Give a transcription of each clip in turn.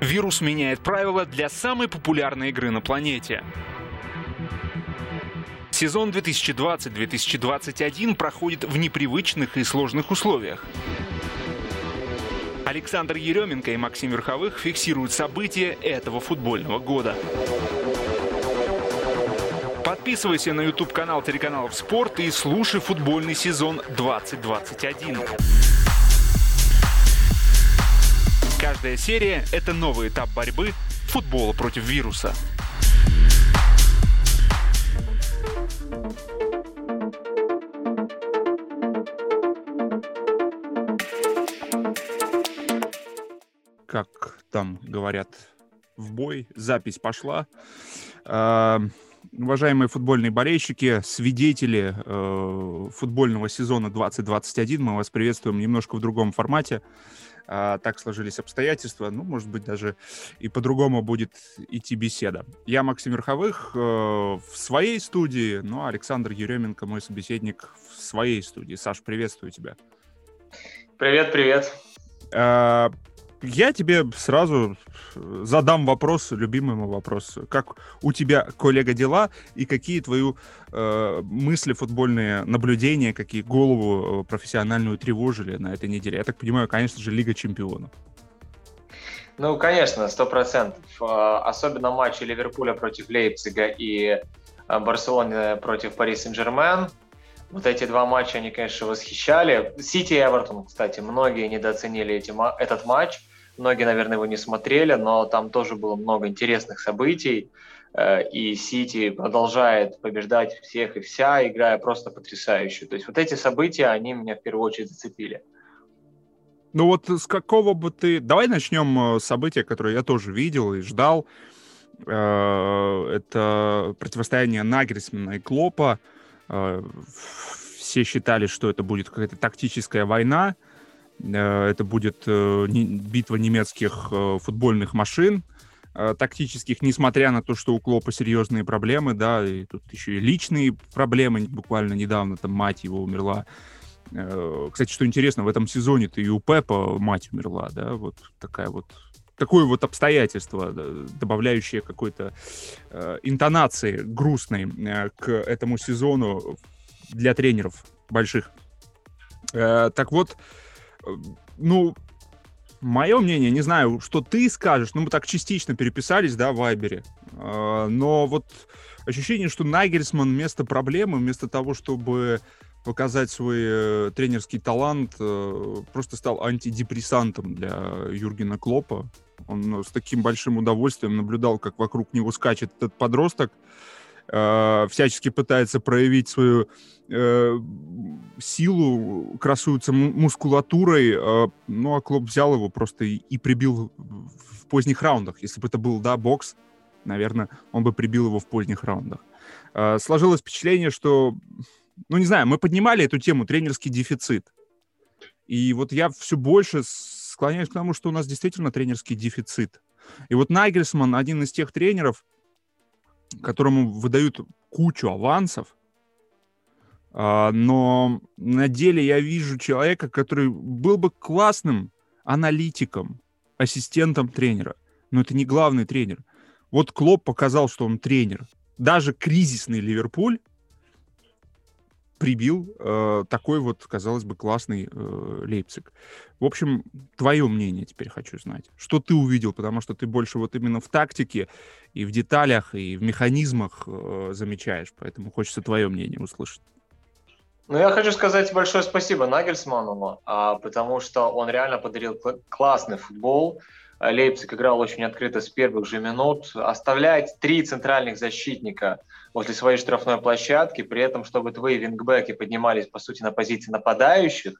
Вирус меняет правила для самой популярной игры на планете. Сезон 2020-2021 проходит в непривычных и сложных условиях. Александр Еременко и Максим Верховых фиксируют события этого футбольного года. Подписывайся на YouTube-канал телеканалов «Спорт» и слушай футбольный сезон 2021. Каждая серия — это новый этап борьбы футбола против вируса. Как там говорят, в бой, запись пошла. Э, уважаемые футбольные болельщики, свидетели э, футбольного сезона 2021, мы вас приветствуем немножко в другом формате а, так сложились обстоятельства, ну, может быть, даже и по-другому будет идти беседа. Я Максим Верховых э, в своей студии, ну, а Александр Еременко, мой собеседник, в своей студии. Саш, приветствую тебя. Привет, привет. А, я тебе сразу задам вопрос, любимый мой вопрос. Как у тебя, коллега, дела и какие твои э, мысли, футбольные наблюдения, какие голову э, профессиональную тревожили на этой неделе? Я так понимаю, конечно же, Лига чемпионов. Ну, конечно, сто процентов. А, особенно матчи Ливерпуля против Лейпцига и Барселоны против Пари Сен-Жермен. Вот эти два матча, они, конечно, восхищали. Сити и Эвертон, кстати, многие недооценили эти, этот матч. Многие, наверное, его не смотрели, но там тоже было много интересных событий. Э, и Сити продолжает побеждать всех и вся, играя просто потрясающе. То есть вот эти события, они меня в первую очередь зацепили. Ну вот с какого бы ты... Давай начнем э, с события, которое я тоже видел и ждал. Э, это противостояние Нагрисмана и Клопа. Все считали, что это будет какая-то тактическая война. Э, это будет э, битва немецких э, футбольных машин, тактических, несмотря на то, что у Клопа серьезные проблемы, да, и тут еще и личные проблемы, буквально недавно там мать его умерла. Кстати, что интересно, в этом сезоне-то и у Пепа мать умерла, да, вот такая вот такое вот обстоятельство, добавляющее какой-то интонации грустной к этому сезону для тренеров больших. Так вот, ну, мое мнение, не знаю, что ты скажешь, ну, мы так частично переписались, да, в Вайбере, а, но вот ощущение, что Нагельсман вместо проблемы, вместо того, чтобы показать свой э, тренерский талант, э, просто стал антидепрессантом для Юргена Клопа. Он с таким большим удовольствием наблюдал, как вокруг него скачет этот подросток, э, всячески пытается проявить свою э, силу, красуется мускулатурой, э, ну а Клоп взял его просто и, прибил в поздних раундах. Если бы это был, да, бокс, наверное, он бы прибил его в поздних раундах. Сложилось впечатление, что, ну не знаю, мы поднимали эту тему тренерский дефицит. И вот я все больше склоняюсь к тому, что у нас действительно тренерский дефицит. И вот Нагельсман один из тех тренеров, которому выдают кучу авансов, а, но на деле я вижу человека, который был бы классным аналитиком, ассистентом тренера, но это не главный тренер. Вот Клоп показал, что он тренер. Даже кризисный Ливерпуль прибил э, такой вот, казалось бы, классный э, Лейпциг. В общем, твое мнение теперь хочу знать. Что ты увидел, потому что ты больше вот именно в тактике и в деталях, и в механизмах э, замечаешь, поэтому хочется твое мнение услышать. Ну, я хочу сказать большое спасибо Нагельсману, а, потому что он реально подарил классный футбол. Лейпциг играл очень открыто с первых же минут. Оставлять три центральных защитника возле своей штрафной площадки, при этом, чтобы твои вингбеки поднимались, по сути, на позиции нападающих,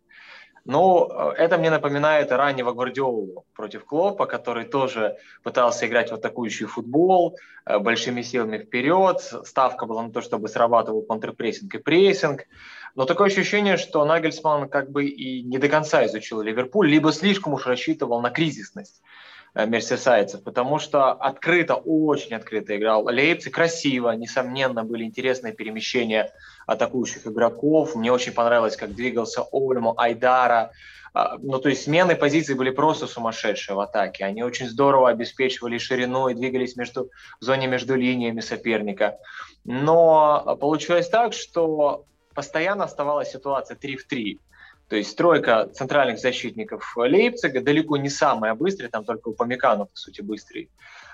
ну, это мне напоминает раннего Гвардиолу против Клопа, который тоже пытался играть в атакующий футбол, э, большими силами вперед. Ставка была на то, чтобы срабатывал контрпрессинг и прессинг. Но такое ощущение, что Нагельсман как бы и не до конца изучил Ливерпуль, либо слишком уж рассчитывал на кризисность мерсисайцев, потому что открыто, очень открыто играл Лейпциг, красиво, несомненно, были интересные перемещения атакующих игроков. Мне очень понравилось, как двигался Ольму, Айдара. А, ну, то есть смены позиций были просто сумасшедшие в атаке. Они очень здорово обеспечивали ширину и двигались между, в зоне между линиями соперника. Но получилось так, что постоянно оставалась ситуация 3 в 3. То есть стройка центральных защитников Лейпцига далеко не самая быстрая, там только у Памикану, по сути, быстрый.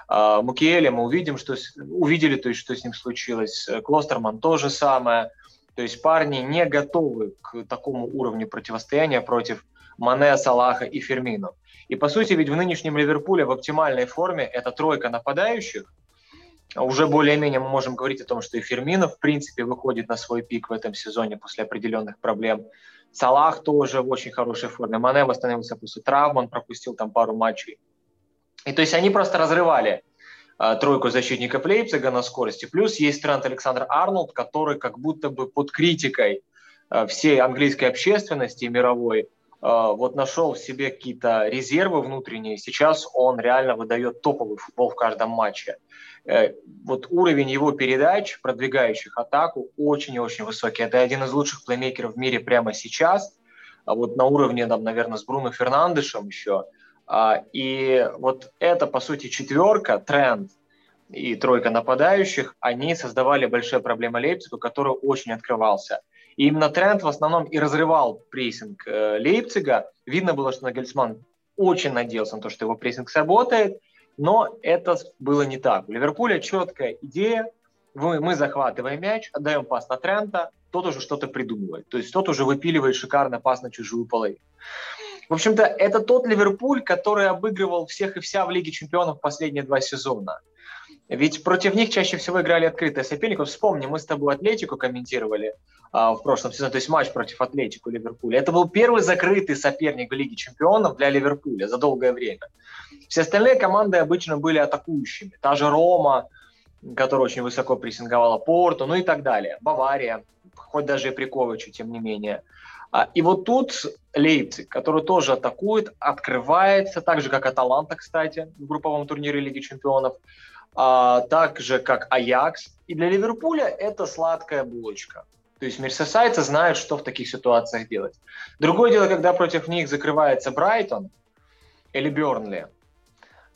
А, Мукиэля мы увидим, что, увидели, то есть, что с ним случилось. Клостерман то же самое. То есть парни не готовы к такому уровню противостояния против Мане, Салаха и Фермино. И по сути ведь в нынешнем Ливерпуле в оптимальной форме это тройка нападающих. Уже более-менее мы можем говорить о том, что и Фермино в принципе выходит на свой пик в этом сезоне после определенных проблем. Салах тоже в очень хорошей форме. Мане восстановился после травмы, он пропустил там пару матчей. И то есть они просто разрывали э, тройку защитников Лейпцига на скорости. Плюс есть Трент Александр Арнольд, который как будто бы под критикой э, всей английской общественности мировой вот нашел в себе какие-то резервы внутренние. Сейчас он реально выдает топовый футбол в каждом матче. Э, вот уровень его передач, продвигающих атаку, очень и очень высокий. Это один из лучших плеймейкеров в мире прямо сейчас. А вот на уровне, там, наверное, с Бруно Фернандешем еще. А, и вот это, по сути, четверка, тренд и тройка нападающих, они создавали большие проблемы Лейпцигу, который очень открывался. И именно тренд в основном и разрывал прессинг э, Лейпцига. Видно было, что Нагельсман очень надеялся на то, что его прессинг сработает – но это было не так. У Ливерпуля четкая идея. Мы, мы захватываем мяч, отдаем пас на Трента, тот уже что-то придумывает. То есть тот уже выпиливает шикарно пас на чужую половину. В общем-то, это тот Ливерпуль, который обыгрывал всех и вся в Лиге чемпионов последние два сезона. Ведь против них чаще всего играли открытые соперники. Вспомни, мы с тобой Атлетику комментировали в прошлом сезоне, то есть матч против Атлетику Ливерпуля. Это был первый закрытый соперник в Лиге чемпионов для Ливерпуля за долгое время. Все остальные команды обычно были атакующими. Та же Рома, которая очень высоко прессинговала Порту, ну и так далее. Бавария, хоть даже и Приковичу, тем не менее. А, и вот тут Лейпциг, который тоже атакует, открывается, так же, как Аталанта, кстати, в групповом турнире Лиги чемпионов, а, так же, как Аякс. И для Ливерпуля это сладкая булочка. То есть мерсесайцы знают, что в таких ситуациях делать. Другое дело, когда против них закрывается Брайтон или Бернли.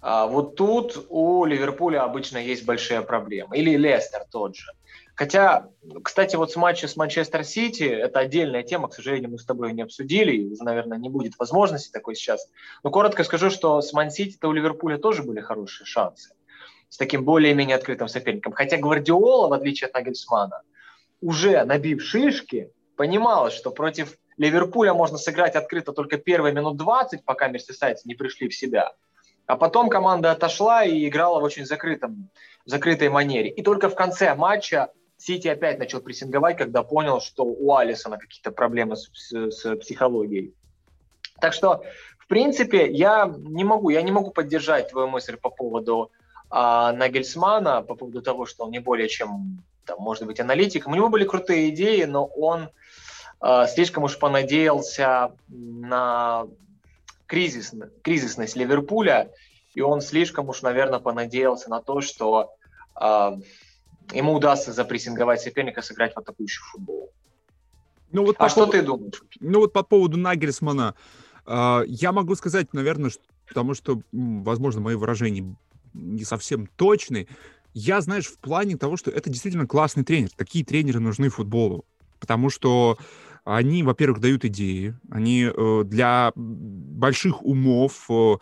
А, вот тут у Ливерпуля обычно есть большие проблемы. Или Лестер тот же. Хотя, кстати, вот с матча с Манчестер Сити, это отдельная тема, к сожалению, мы с тобой не обсудили, и уже, наверное, не будет возможности такой сейчас. Но коротко скажу, что с Ман Сити-то у Ливерпуля тоже были хорошие шансы с таким более-менее открытым соперником. Хотя Гвардиола, в отличие от Нагельсмана, уже набив шишки, понимал, что против Ливерпуля можно сыграть открыто только первые минут 20, пока мерсисайцы не пришли в себя. А потом команда отошла и играла в очень закрытом, закрытой манере. И только в конце матча Сити опять начал прессинговать, когда понял, что у Алисона какие-то проблемы с, с, с психологией. Так что, в принципе, я не могу, я не могу поддержать твою мысль по поводу а, Нагельсмана, по поводу того, что он не более чем, там, может быть, аналитиком. У него были крутые идеи, но он а, слишком уж понадеялся на кризис, кризисность Ливерпуля, и он слишком уж, наверное, понадеялся на то, что э, ему удастся запрессинговать соперника, сыграть в атакующий футбол. Ну, вот а что поводу, ты думаешь? Ну вот по поводу Нагельсмана, э, я могу сказать, наверное, что, потому что, возможно, мои выражения не совсем точны. Я, знаешь, в плане того, что это действительно классный тренер. Такие тренеры нужны футболу. Потому что они, во-первых, дают идеи, они э, для больших умов э,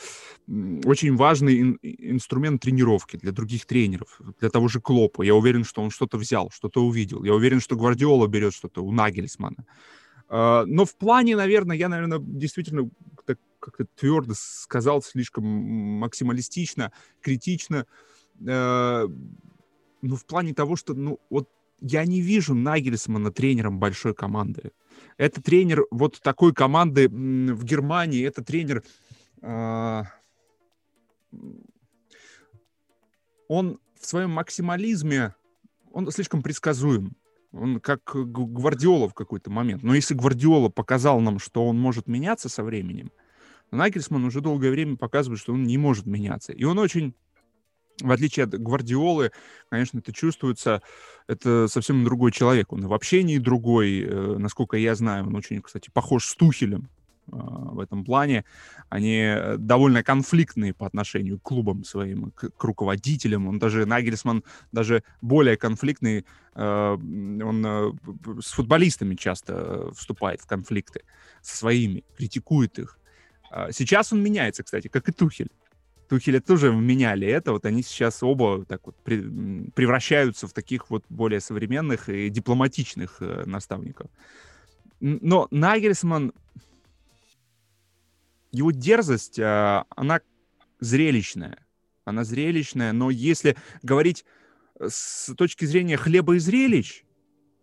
очень важный ин- инструмент тренировки для других тренеров, для того же Клопа. Я уверен, что он что-то взял, что-то увидел. Я уверен, что Гвардиола берет что-то у Нагельсмана. Э, но в плане, наверное, я, наверное, действительно как-то твердо сказал, слишком максималистично, критично. Э, ну, в плане того, что, ну, вот я не вижу Нагельсмана тренером большой команды. Это тренер вот такой команды в Германии, это тренер... Э, он в своем максимализме, он слишком предсказуем. Он как Гвардиола в какой-то момент. Но если Гвардиола показал нам, что он может меняться со временем, Нагельсман уже долгое время показывает, что он не может меняться. И он очень в отличие от Гвардиолы, конечно, это чувствуется, это совсем другой человек. Он в общении другой, э, насколько я знаю, он очень, кстати, похож с Тухелем э, в этом плане. Они э, довольно конфликтные по отношению к клубам своим, к, к руководителям. Он даже, Нагельсман, даже более конфликтный. Он с футболистами часто вступает в конфликты со своими, критикует их. А сейчас он меняется, кстати, как и Тухель. Тухеля тоже меняли это, вот они сейчас оба так вот при, превращаются в таких вот более современных и дипломатичных э, наставников. Но Нагельсман, его дерзость, э, она зрелищная. Она зрелищная, но если говорить э, с точки зрения хлеба и зрелищ,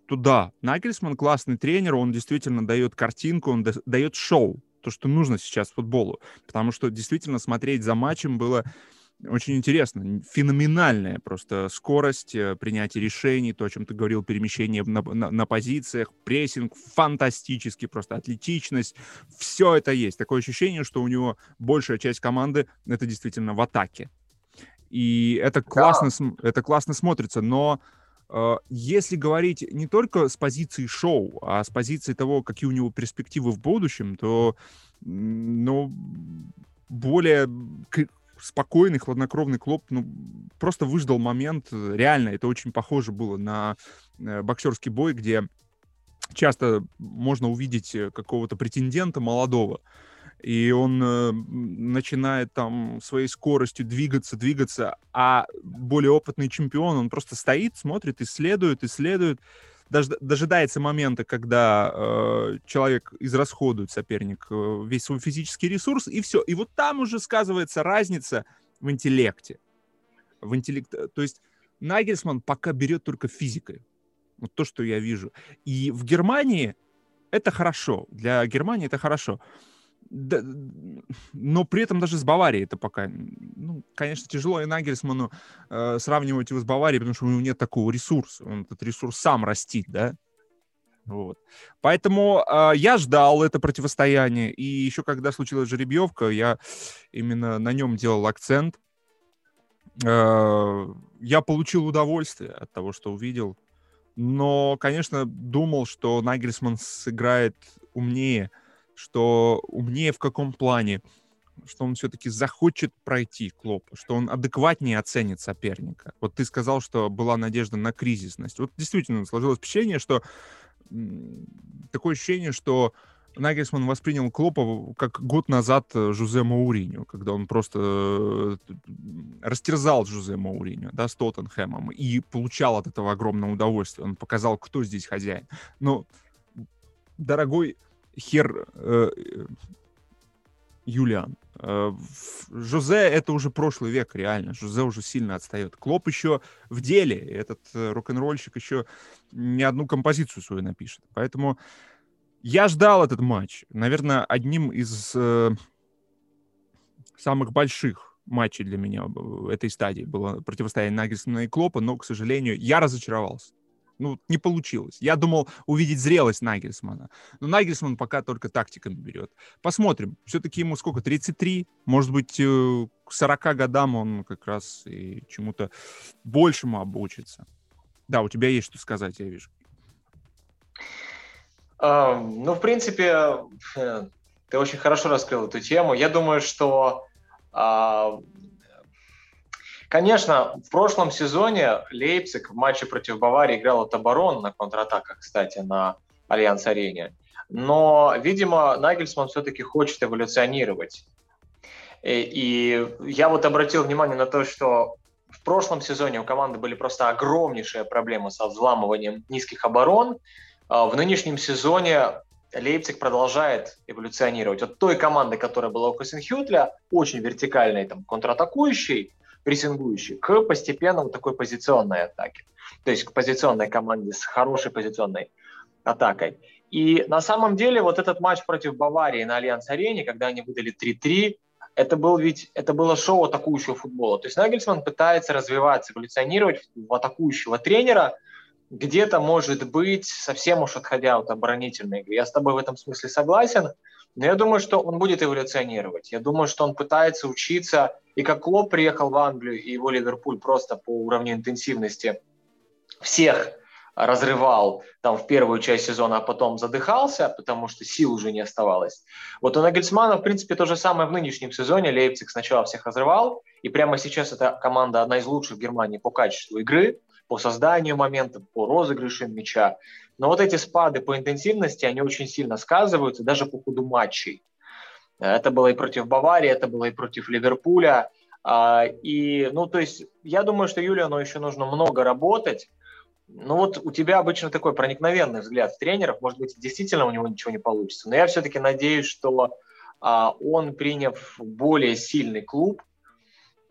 то да, Нагельсман классный тренер, он действительно дает картинку, он дает шоу то, что нужно сейчас футболу. Потому что действительно смотреть за матчем было очень интересно. Феноменальная просто скорость э, принятия решений, то, о чем ты говорил, перемещение на, на, на позициях, прессинг, фантастический, просто атлетичность. Все это есть. Такое ощущение, что у него большая часть команды это действительно в атаке. И это классно, да. это классно смотрится, но если говорить не только с позиции шоу, а с позиции того, какие у него перспективы в будущем, то ну, более спокойный, хладнокровный Клоп, ну, просто выждал момент. Реально, это очень похоже было на э, боксерский бой, где часто можно увидеть э, какого-то претендента молодого, и он э, начинает там своей скоростью двигаться, двигаться, а более опытный чемпион, он просто стоит, смотрит, исследует, исследует, дож, дожидается момента, когда э, человек израсходует, соперник, э, весь свой физический ресурс, и все. И вот там уже сказывается разница в интеллекте. В интеллект... То есть Нагельсман пока берет только физикой. Вот то, что я вижу. И в Германии это хорошо. Для Германии это хорошо да, но при этом даже с Баварией это пока, ну, конечно, тяжело и Нагельсману э, сравнивать его с Баварией, потому что у него нет такого ресурса, он этот ресурс сам растит, да, вот. Поэтому э, я ждал это противостояние, и еще когда случилась жеребьевка, я именно на нем делал акцент. Э, я получил удовольствие от того, что увидел, но, конечно, думал, что Нагельсман сыграет умнее, что умнее в каком плане, что он все-таки захочет пройти Клоп, что он адекватнее оценит соперника. Вот ты сказал, что была надежда на кризисность. Вот действительно сложилось впечатление, что такое ощущение, что Нагельсман воспринял Клопа как год назад э, Жузе Мауриню, когда он просто э, растерзал Жузе Мауриню, да, с Тоттенхэмом, и получал от этого огромное удовольствие. Он показал, кто здесь хозяин. Но, дорогой Хер э, Юлиан. Э, Жозе это уже прошлый век, реально. Жозе уже сильно отстает. Клоп еще в деле. Этот э, рок-н-ролльщик еще не одну композицию свою напишет. Поэтому я ждал этот матч. Наверное, одним из э, самых больших матчей для меня этой стадии было противостояние Нагельсона и Клопа, но, к сожалению, я разочаровался ну, не получилось. Я думал увидеть зрелость Нагельсмана. Но Нагельсман пока только тактиками берет. Посмотрим. Все-таки ему сколько? 33? Может быть, э, к 40 годам он как раз и чему-то большему обучится. Да, у тебя есть что сказать, я вижу. Uh, ну, в принципе, э, ты очень хорошо раскрыл эту тему. Я думаю, что uh, Конечно, в прошлом сезоне Лейпциг в матче против Баварии играл от обороны на контратаках, кстати, на Альянс-арене. Но, видимо, Нагельсман все-таки хочет эволюционировать. И, и я вот обратил внимание на то, что в прошлом сезоне у команды были просто огромнейшие проблемы со взламыванием низких оборон. А в нынешнем сезоне Лейпциг продолжает эволюционировать. От той команды, которая была у Хосенхютля, очень вертикальной, там, контратакующей, прессингующий, к постепенно вот такой позиционной атаке. То есть к позиционной команде с хорошей позиционной атакой. И на самом деле вот этот матч против Баварии на Альянс-арене, когда они выдали 3-3, это, был ведь, это было шоу атакующего футбола. То есть Нагельсман пытается развиваться, эволюционировать в атакующего тренера, где-то, может быть, совсем уж отходя от оборонительной игры. Я с тобой в этом смысле согласен, Но я думаю, что он будет эволюционировать. Я думаю, что он пытается учиться. И как Клоп приехал в Англию, и его Ливерпуль просто по уровню интенсивности всех разрывал там в первую часть сезона, а потом задыхался, потому что сил уже не оставалось. Вот у Нагельсмана, в принципе, то же самое в нынешнем сезоне. Лейпциг сначала всех разрывал, и прямо сейчас эта команда одна из лучших в Германии по качеству игры, по созданию моментов, по розыгрышам мяча. Но вот эти спады по интенсивности, они очень сильно сказываются даже по ходу матчей. Это было и против Баварии, это было и против Ливерпуля. А, и, ну, то есть, я думаю, что Юлиану еще нужно много работать, ну вот у тебя обычно такой проникновенный взгляд в тренеров, может быть, действительно у него ничего не получится, но я все-таки надеюсь, что а, он, приняв более сильный клуб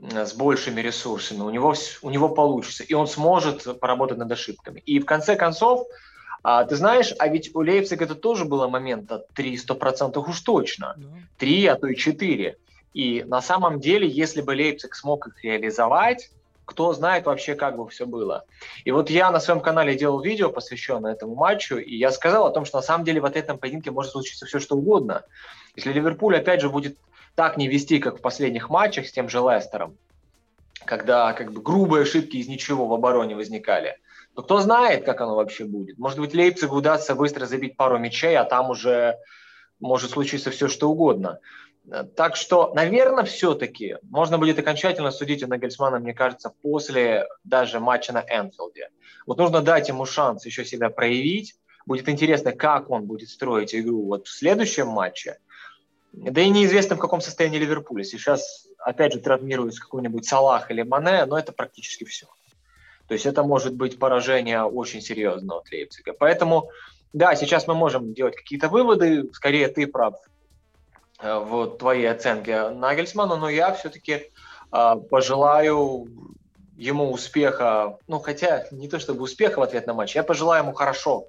с большими ресурсами, у него, у него получится, и он сможет поработать над ошибками. И в конце концов, а, ты знаешь, а ведь у Лейпцига это тоже было момента 300% уж точно, 3, а то и 4. И на самом деле, если бы Лейпциг смог их реализовать, кто знает вообще, как бы все было. И вот я на своем канале делал видео, посвященное этому матчу, и я сказал о том, что на самом деле в этом поединке может случиться все, что угодно. Если Ливерпуль, опять же, будет так не вести, как в последних матчах с тем же Лестером, когда как бы грубые ошибки из ничего в обороне возникали, то кто знает, как оно вообще будет. Может быть, Лейпцигу удастся быстро забить пару мячей, а там уже может случиться все, что угодно. Так что, наверное, все-таки можно будет окончательно судить у Нагельсмана, мне кажется, после даже матча на Энфилде. Вот нужно дать ему шанс еще себя проявить. Будет интересно, как он будет строить игру вот в следующем матче. Да и неизвестно, в каком состоянии Ливерпуля. Сейчас, опять же, травмируется какой-нибудь Салах или Мане, но это практически все. То есть это может быть поражение очень серьезное от Лейпцига. Поэтому, да, сейчас мы можем делать какие-то выводы. Скорее, ты прав Э, в твоей оценке Нагельсману, но я все-таки э, пожелаю ему успеха, ну хотя не то чтобы успеха в ответном матче, я пожелаю ему хорошо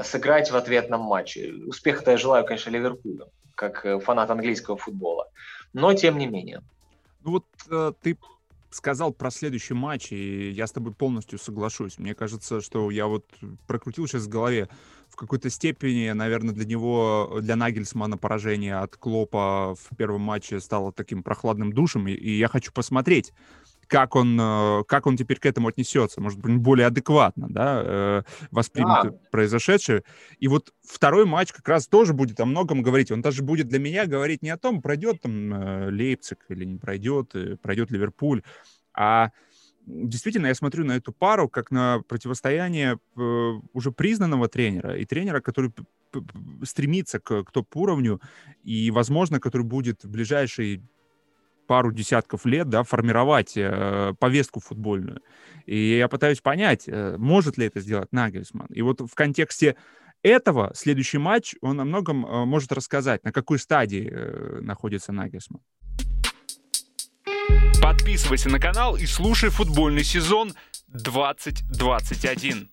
сыграть в ответном матче. Успеха-то я желаю, конечно, Ливерпулю, как э, фанат английского футбола, но тем не менее. Ну вот э, ты сказал про следующий матч, и я с тобой полностью соглашусь. Мне кажется, что я вот прокрутил сейчас в голове в какой-то степени, наверное, для него, для Нагельсмана поражение от Клопа в первом матче стало таким прохладным душем, и, и я хочу посмотреть, как он, э, как он теперь к этому отнесется, может быть, более адекватно, да, э, воспримет да. произошедшее. И вот второй матч как раз тоже будет о многом говорить. Он даже будет для меня говорить не о том, пройдет там э, Лейпциг или не пройдет, пройдет Ливерпуль, а действительно, я смотрю на эту пару как на противостояние уже признанного тренера и тренера, который стремится к, к топ-уровню и, возможно, который будет в ближайшие пару десятков лет да, формировать э, повестку футбольную. И я пытаюсь понять, э, может ли это сделать Нагельсман. И вот в контексте этого следующий матч, он о многом э, может рассказать, на какой стадии э, находится Нагельсман. Подписывайся на канал и слушай футбольный сезон 2021.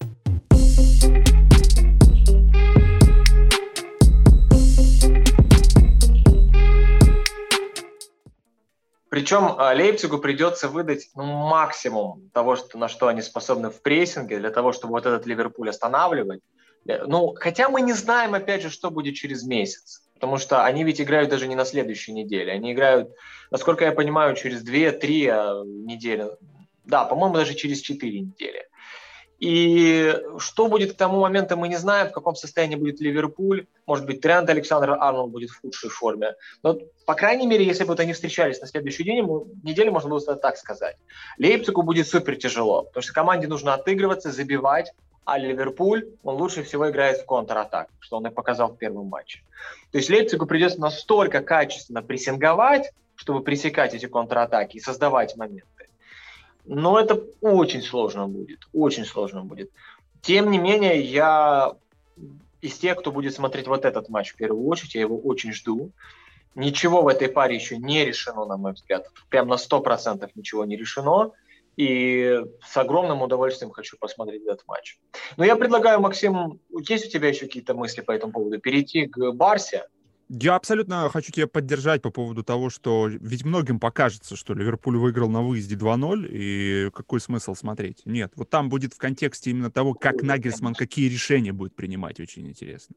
Причем а, Лейпцигу придется выдать ну, максимум того, что, на что они способны в прессинге, для того, чтобы вот этот Ливерпуль останавливать. Э, ну, хотя мы не знаем, опять же, что будет через месяц. Потому что они ведь играют даже не на следующей неделе. Они играют, насколько я понимаю, через 2-3 а, недели. Да, по-моему, даже через 4 недели. И что будет к тому моменту, мы не знаем, в каком состоянии будет Ливерпуль. Может быть, Трент Александр Арнольд будет в худшей форме. Но, по крайней мере, если бы вот они встречались на следующий день, неделю можно было так сказать. Лейпцигу будет супер тяжело, потому что команде нужно отыгрываться, забивать, а Ливерпуль, он лучше всего играет в контратак, что он и показал в первом матче. То есть Лейпцигу придется настолько качественно прессинговать, чтобы пресекать эти контратаки и создавать моменты. Но это очень сложно будет, очень сложно будет. Тем не менее, я из тех, кто будет смотреть вот этот матч в первую очередь, я его очень жду. Ничего в этой паре еще не решено, на мой взгляд. Прям на 100% ничего не решено. И с огромным удовольствием хочу посмотреть этот матч. Но я предлагаю, Максим, есть у тебя еще какие-то мысли по этому поводу? Перейти к Барсе? Я абсолютно хочу тебя поддержать по поводу того, что ведь многим покажется, что Ливерпуль выиграл на выезде 2-0, и какой смысл смотреть? Нет, вот там будет в контексте именно того, как Нагельсман какие решения будет принимать, очень интересно.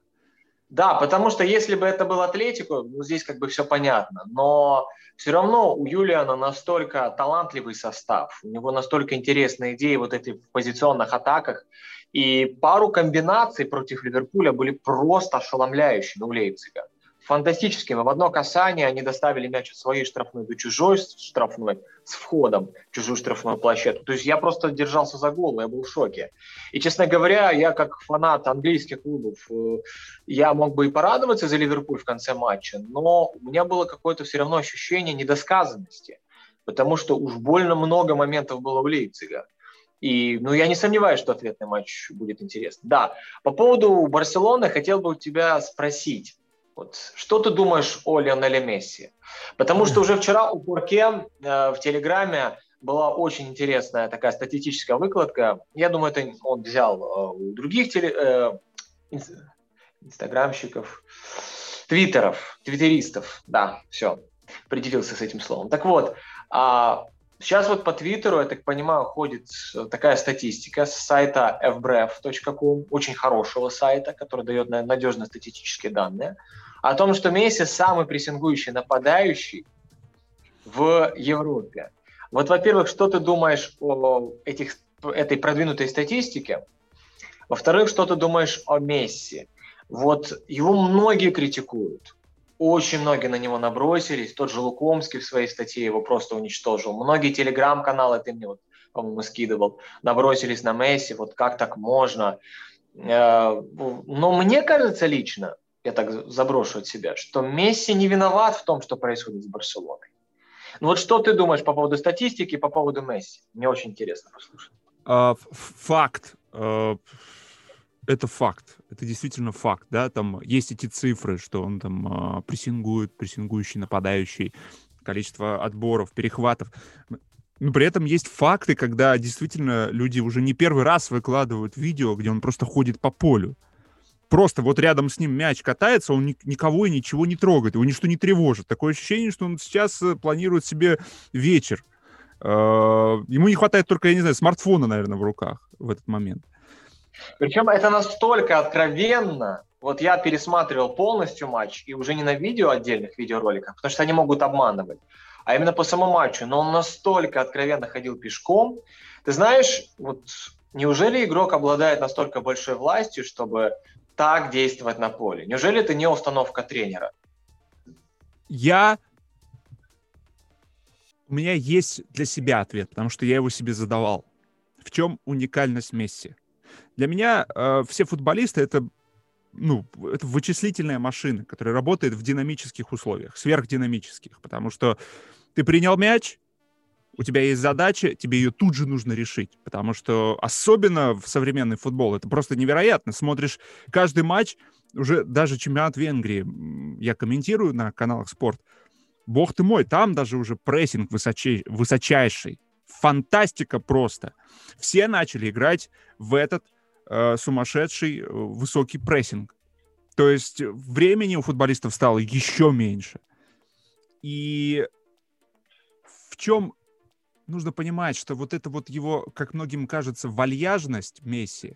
Да, потому что если бы это был Атлетико, ну, здесь как бы все понятно. Но все равно у Юлиана настолько талантливый состав, у него настолько интересные идеи вот эти в позиционных атаках. И пару комбинаций против Ливерпуля были просто ошеломляющими у Лейпцига фантастическими. В одно касание они доставили мяч от своей штрафной до чужой штрафной с входом в чужую штрафную площадку. То есть я просто держался за голову, я был в шоке. И, честно говоря, я как фанат английских клубов, э, я мог бы и порадоваться за Ливерпуль в конце матча, но у меня было какое-то все равно ощущение недосказанности, потому что уж больно много моментов было в Лейпцига. И, ну, я не сомневаюсь, что ответный матч будет интересный. Да, по поводу Барселоны хотел бы у тебя спросить. Вот. Что ты думаешь о Лионеле Месси? Потому что уже вчера у Порке э, в Телеграме была очень интересная такая статистическая выкладка. Я думаю, это он взял э, у других теле, э, инстаграмщиков, твиттеров, твиттеристов. Да, все, определился с этим словом. Так вот, а сейчас вот по твиттеру, я так понимаю, ходит такая статистика с сайта fbref.com, очень хорошего сайта, который дает надежные статистические данные о том, что Месси самый прессингующий нападающий в Европе. Вот, во-первых, что ты думаешь о этих, этой продвинутой статистике? Во-вторых, что ты думаешь о Месси? Вот его многие критикуют. Очень многие на него набросились. Тот же Лукомский в своей статье его просто уничтожил. Многие телеграм-каналы, ты мне, вот, по-моему, скидывал, набросились на Месси. Вот как так можно? Э, но мне кажется лично, я так заброшу от себя, что Месси не виноват в том, что происходит с Барселоной. Ну вот что ты думаешь по поводу статистики, по поводу Месси? Мне очень интересно послушать. Uh, факт. Uh, это факт. Это действительно факт, да, там есть эти цифры, что он там uh, прессингует, прессингующий, нападающий, количество отборов, перехватов. Но при этом есть факты, когда действительно люди уже не первый раз выкладывают видео, где он просто ходит по полю просто вот рядом с ним мяч катается, он ни, никого и ничего не трогает, его ничто не тревожит. Такое ощущение, что он сейчас э, планирует себе вечер. Э, ему не хватает только, я не знаю, смартфона, наверное, в руках в этот момент. Причем это настолько откровенно. Вот я пересматривал полностью матч, и уже не на видео отдельных видеороликах, потому что они могут обманывать, а именно по самому матчу. Но он настолько откровенно ходил пешком. Ты знаешь, вот неужели игрок обладает настолько большой властью, чтобы так действовать на поле? Неужели это не установка тренера? Я... У меня есть для себя ответ, потому что я его себе задавал. В чем уникальность Месси? Для меня э, все футболисты это ну, это вычислительная машина, которая работает в динамических условиях, сверхдинамических, потому что ты принял мяч, у тебя есть задача, тебе ее тут же нужно решить, потому что особенно в современный футбол это просто невероятно. Смотришь каждый матч, уже даже чемпионат Венгрии, я комментирую на каналах спорт, бог ты мой, там даже уже прессинг высочай, высочайший, фантастика просто. Все начали играть в этот э, сумасшедший э, высокий прессинг. То есть времени у футболистов стало еще меньше. И в чем нужно понимать, что вот это вот его, как многим кажется, вальяжность Месси,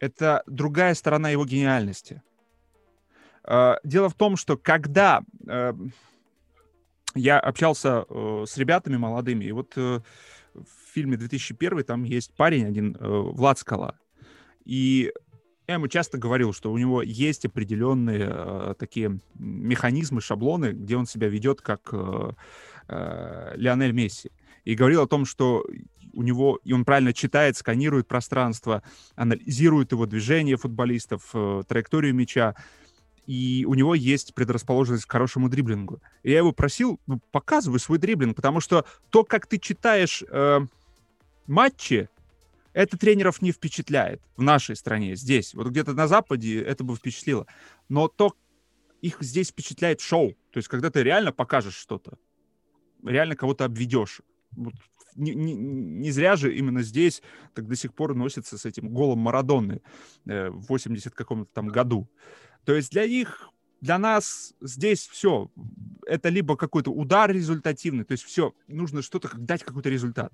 это другая сторона его гениальности. А, дело в том, что когда э, я общался э, с ребятами молодыми, и вот э, в фильме 2001 там есть парень один, Влад Скала, и я ему часто говорил, что у него есть определенные э, такие механизмы, шаблоны, где он себя ведет как э, э, Лионель Месси. И говорил о том, что у него, и он правильно читает, сканирует пространство, анализирует его движение футболистов, э, траекторию мяча, и у него есть предрасположенность к хорошему дриблингу. И я его просил, ну, показывай свой дриблинг, потому что то, как ты читаешь э, матчи, это тренеров не впечатляет в нашей стране, здесь. Вот где-то на Западе это бы впечатлило. Но то, их здесь впечатляет шоу. То есть, когда ты реально покажешь что-то, реально кого-то обведешь вот, не, не, не зря же именно здесь так до сих пор носится с этим голом Марадонны э, в 80 каком-то там году. То есть для них, для нас здесь все, это либо какой-то удар результативный, то есть все, нужно что-то, дать какой-то результат.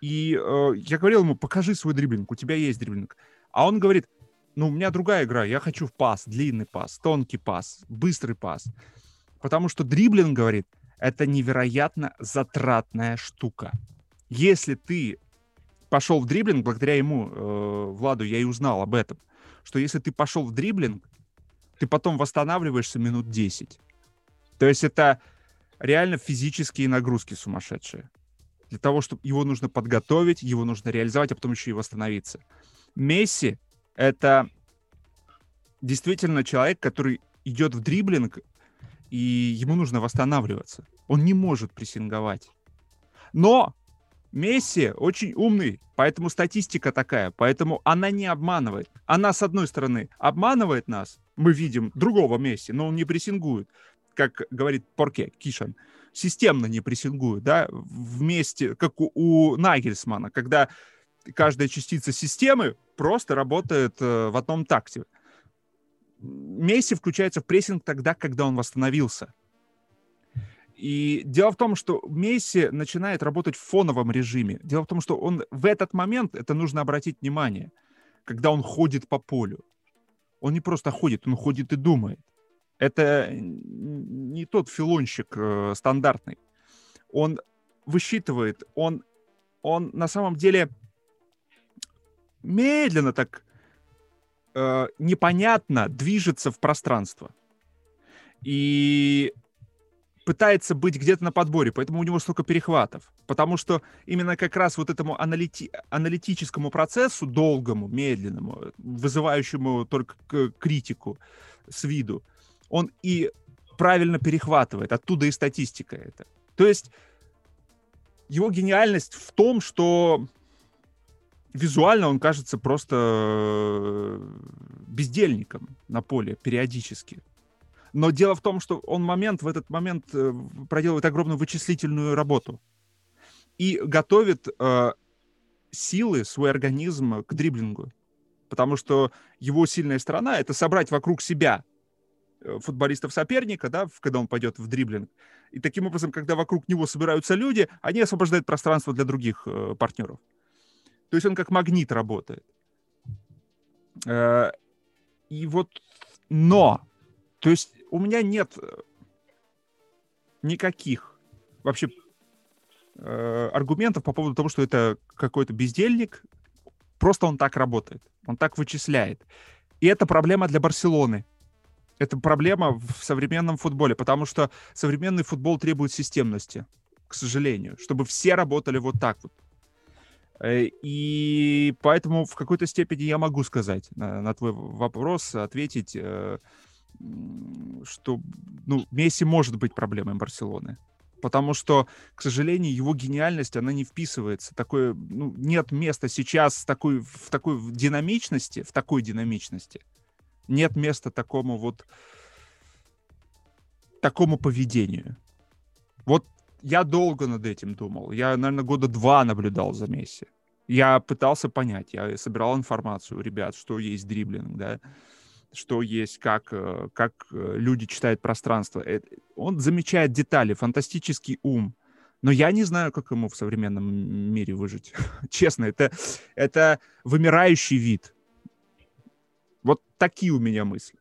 И э, я говорил ему, покажи свой дриблинг, у тебя есть дриблинг. А он говорит, ну, у меня другая игра. Я хочу в пас, длинный пас, тонкий пас, быстрый пас. Потому что дриблинг, говорит, это невероятно затратная штука. Если ты пошел в дриблинг, благодаря ему, э, Владу, я и узнал об этом, что если ты пошел в дриблинг, ты потом восстанавливаешься минут 10. То есть это реально физические нагрузки сумасшедшие. Для того, чтобы его нужно подготовить, его нужно реализовать, а потом еще и восстановиться. Месси — это действительно человек, который идет в дриблинг, и ему нужно восстанавливаться. Он не может прессинговать. Но Месси очень умный, поэтому статистика такая, поэтому она не обманывает. Она, с одной стороны, обманывает нас, мы видим другого Месси, но он не прессингует, как говорит Порке Кишан, системно не прессингует, да, вместе, как у, у Нагельсмана, когда каждая частица системы просто работает э, в одном такте. Месси включается в прессинг тогда, когда он восстановился. И дело в том, что Месси начинает работать в фоновом режиме. Дело в том, что он в этот момент, это нужно обратить внимание, когда он ходит по полю. Он не просто ходит, он ходит и думает. Это не тот филонщик э, стандартный. Он высчитывает, он, он на самом деле медленно так э, непонятно движется в пространство. И пытается быть где-то на подборе, поэтому у него столько перехватов. Потому что именно как раз вот этому аналити- аналитическому процессу, долгому, медленному, вызывающему только критику с виду, он и правильно перехватывает. Оттуда и статистика это. То есть его гениальность в том, что визуально он кажется просто бездельником на поле периодически. Но дело в том, что он момент в этот момент э, проделывает огромную вычислительную работу и готовит э, силы, свой организм к дриблингу. Потому что его сильная сторона — это собрать вокруг себя э, футболистов соперника, да, когда он пойдет в дриблинг. И таким образом, когда вокруг него собираются люди, они освобождают пространство для других э, партнеров. То есть он как магнит работает. Э, и вот, но, то есть у меня нет э, никаких вообще э, аргументов по поводу того, что это какой-то бездельник. Просто он так работает, он так вычисляет. И это проблема для Барселоны. Это проблема в современном футболе, потому что современный футбол требует системности, к сожалению, чтобы все работали вот так вот. Э, и поэтому в какой-то степени я могу сказать на, на твой вопрос, ответить, что ну, Месси может быть проблемой Барселоны. Потому что, к сожалению, его гениальность, она не вписывается. Такое, ну, нет места сейчас такой, в такой динамичности, в такой динамичности. Нет места такому вот такому поведению. Вот я долго над этим думал. Я, наверное, года два наблюдал за Месси. Я пытался понять, я собирал информацию у ребят, что есть дриблинг, да, что есть, как, э, как э, люди читают пространство. Э, он замечает детали, фантастический ум. Но я не знаю, как ему в современном мире выжить. Честно, это, это вымирающий вид. Вот такие у меня мысли.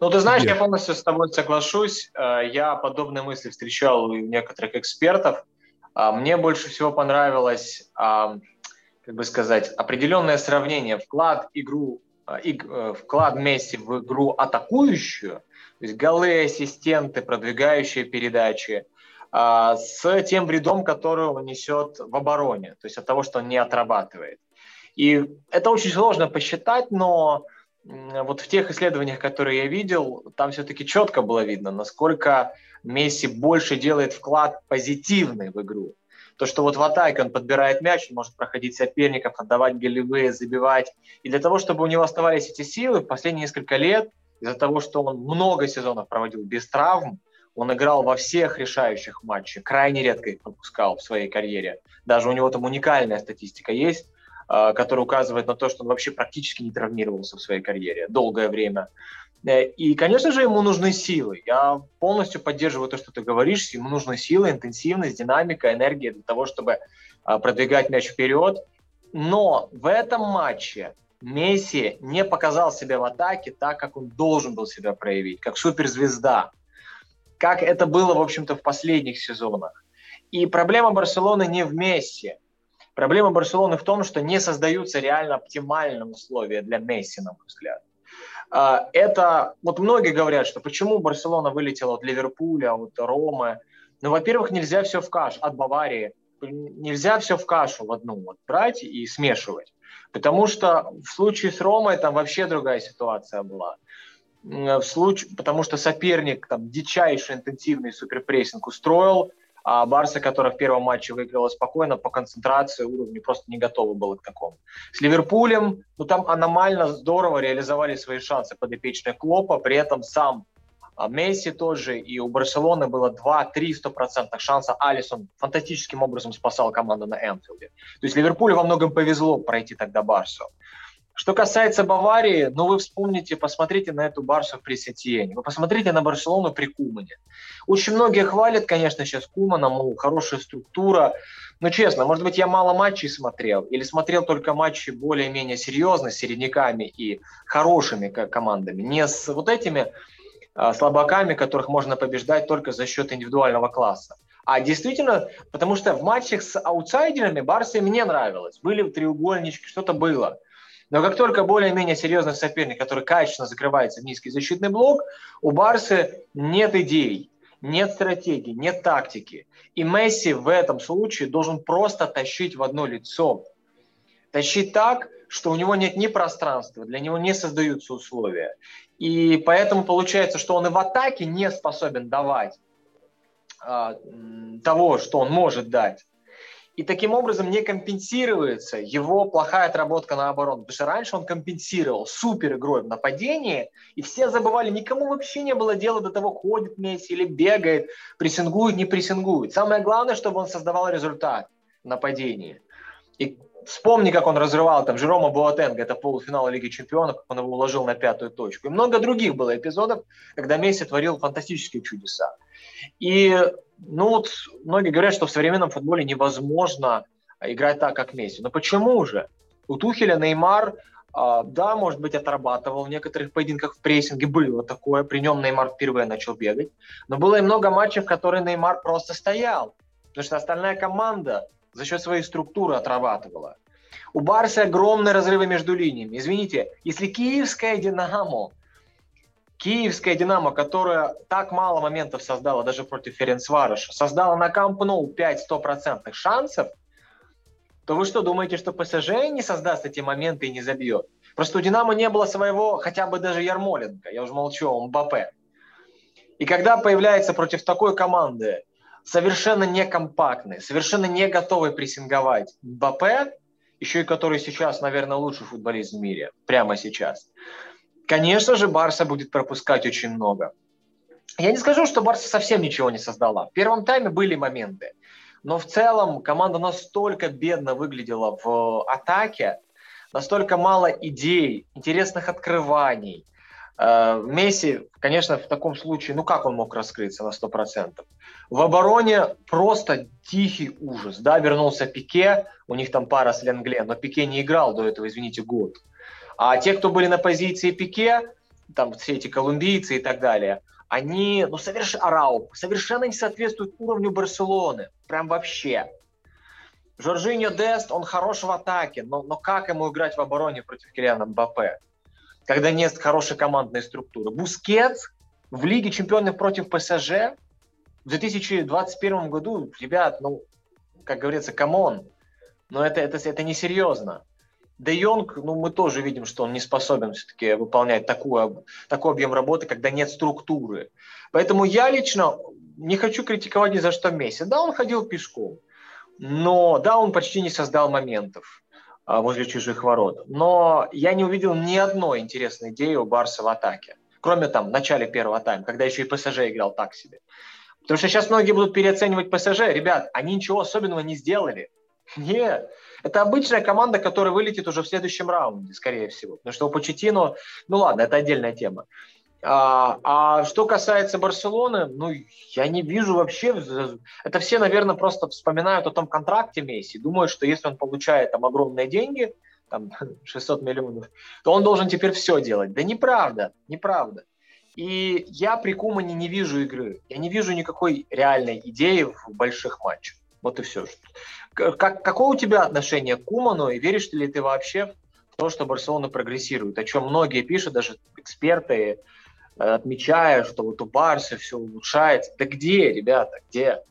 Ну, ты знаешь, я полностью с тобой соглашусь. Я подобные мысли встречал у некоторых экспертов. А, мне больше всего понравилось, как бы сказать, определенное сравнение вклад игру вклад Месси в игру атакующую, то есть голы, ассистенты, продвигающие передачи, с тем вредом, который он несет в обороне, то есть от того, что он не отрабатывает. И это очень сложно посчитать, но вот в тех исследованиях, которые я видел, там все-таки четко было видно, насколько Месси больше делает вклад позитивный в игру. То, что вот в атаке он подбирает мяч, он может проходить соперников, отдавать голевые, забивать. И для того, чтобы у него оставались эти силы, в последние несколько лет, из-за того, что он много сезонов проводил без травм, он играл во всех решающих матчах, крайне редко их пропускал в своей карьере. Даже у него там уникальная статистика есть, а, который указывает на то, что он вообще практически не травмировался в своей карьере долгое время. Э, и, конечно же, ему нужны силы. Я полностью поддерживаю то, что ты говоришь. Ему нужны силы, интенсивность, динамика, энергия для того, чтобы а, продвигать мяч вперед. Но в этом матче Месси не показал себя в атаке так, как он должен был себя проявить, как суперзвезда, как это было, в общем-то, в последних сезонах. И проблема Барселоны не в Месси. Проблема Барселоны в том, что не создаются реально оптимальные условия для Месси, на мой взгляд. А, это, вот многие говорят, что почему Барселона вылетела от Ливерпуля, от Ромы. Ну, во-первых, нельзя все в каш, от Баварии, нельзя все в кашу в одну вот брать и смешивать. Потому что в случае с Ромой там вообще другая ситуация была. В случае, потому что соперник там дичайший интенсивный суперпрессинг устроил, а Барса, которая в первом матче выиграла спокойно, по концентрации уровню просто не готова была к такому. С Ливерпулем, ну там аномально здорово реализовали свои шансы подопечные Клопа, при этом сам а, Месси тоже, и у Барселоны было 2-3 стопроцентных шанса. Алисон фантастическим образом спасал команду на Энфилде. То есть Ливерпулю во многом повезло пройти тогда Барсу. Что касается Баварии, ну вы вспомните, посмотрите на эту Барсу при Сетиене, вы посмотрите на Барселону при Кумане. Очень многие хвалят, конечно, сейчас Кумана, мол, хорошая структура. Но честно, может быть, я мало матчей смотрел, или смотрел только матчи более-менее серьезно, с середняками и хорошими командами, не с вот этими а, слабаками, которых можно побеждать только за счет индивидуального класса. А действительно, потому что в матчах с аутсайдерами Барсе мне нравилось. Были треугольнички, что-то было. Но как только более-менее серьезный соперник, который качественно закрывается в низкий защитный блок, у Барсы нет идей, нет стратегии, нет тактики. И Месси в этом случае должен просто тащить в одно лицо. Тащить так, что у него нет ни пространства, для него не создаются условия. И поэтому получается, что он и в атаке не способен давать а, того, что он может дать и таким образом не компенсируется его плохая отработка на оборону. Потому что раньше он компенсировал супер игрой в нападении, и все забывали, никому вообще не было дела до того, ходит Месси или бегает, прессингует, не прессингует. Самое главное, чтобы он создавал результат в нападении. И Вспомни, как он разрывал там Жерома Буатенга, это полуфинал Лиги Чемпионов, как он его уложил на пятую точку. И много других было эпизодов, когда Месси творил фантастические чудеса. И ну вот многие говорят, что в современном футболе невозможно играть так, как Месси. Но почему же? У Тухеля Неймар, а, да, может быть, отрабатывал в некоторых поединках в прессинге, было такое. При нем Неймар впервые начал бегать. Но было и много матчей, в которых Неймар просто стоял. Потому что остальная команда за счет своей структуры отрабатывала. У Барса огромные разрывы между линиями. Извините, если киевская «Динамо», киевская «Динамо», которая так мало моментов создала даже против Ференцвароша, создала на Камп Ноу 5 стопроцентных шансов, то вы что, думаете, что ПСЖ не создаст эти моменты и не забьет? Просто у «Динамо» не было своего, хотя бы даже Ярмоленко, я уже молчу о Мбаппе. И когда появляется против такой команды совершенно некомпактный, совершенно не готовый прессинговать Мбаппе, еще и который сейчас, наверное, лучший футболист в мире, прямо сейчас. Конечно же, Барса будет пропускать очень много. Я не скажу, что Барса совсем ничего не создала. В первом тайме были моменты. Но в целом команда настолько бедно выглядела в атаке, настолько мало идей, интересных открываний. Э, Месси, конечно, в таком случае, ну как он мог раскрыться на 100%? В обороне просто тихий ужас. Да, вернулся Пике, у них там пара с Ленгле, но Пике не играл до этого, извините, год. А те, кто были на позиции Пике, там все эти колумбийцы и так далее, они, ну, совершенно, Араухо, совершенно не соответствуют уровню Барселоны. Прям вообще. Сержиньо Дест, он хорош в атаке, но, но как ему играть в обороне против Килиана Мбаппе, когда нет хорошей командной структуры? Бускетс в Лиге чемпионов против ПСЖ в 2021 году, ребят, ну, как говорится, come on, но это, это, это несерьезно. Де Йонг, ну, мы тоже видим, что он не способен все-таки выполнять такую, такой объем работы, когда нет структуры. Поэтому я лично не хочу критиковать ни за что Месси. Да, он ходил пешком, но да, он почти не создал моментов а, возле чужих ворот. Но я не увидел ни одной интересной идеи у Барса в атаке. Кроме там в начале первого тайма, когда еще и ПСЖ играл так себе. Потому что сейчас многие будут переоценивать ПСЖ. Ребят, они ничего особенного не сделали. Нет. Это обычная команда, которая вылетит уже в следующем раунде, скорее всего. Потому что у Почетино, ну ладно, это отдельная тема. А, а что касается Барселоны, ну, я не вижу вообще, это все, наверное, просто вспоминают о том контракте Месси, думают, что если он получает там огромные деньги, там 600 миллионов, то он должен теперь все делать. Да неправда, неправда. И я при Кумане не вижу игры. Я не вижу никакой реальной идеи в больших матчах. Вот и все. Как, какое у тебя отношение к Куману, и веришь ли ты вообще в то, что Барселона прогрессирует? О чем многие пишут, даже эксперты, э, отмечая, что вот у Барса все улучшается. Да где, ребята, где?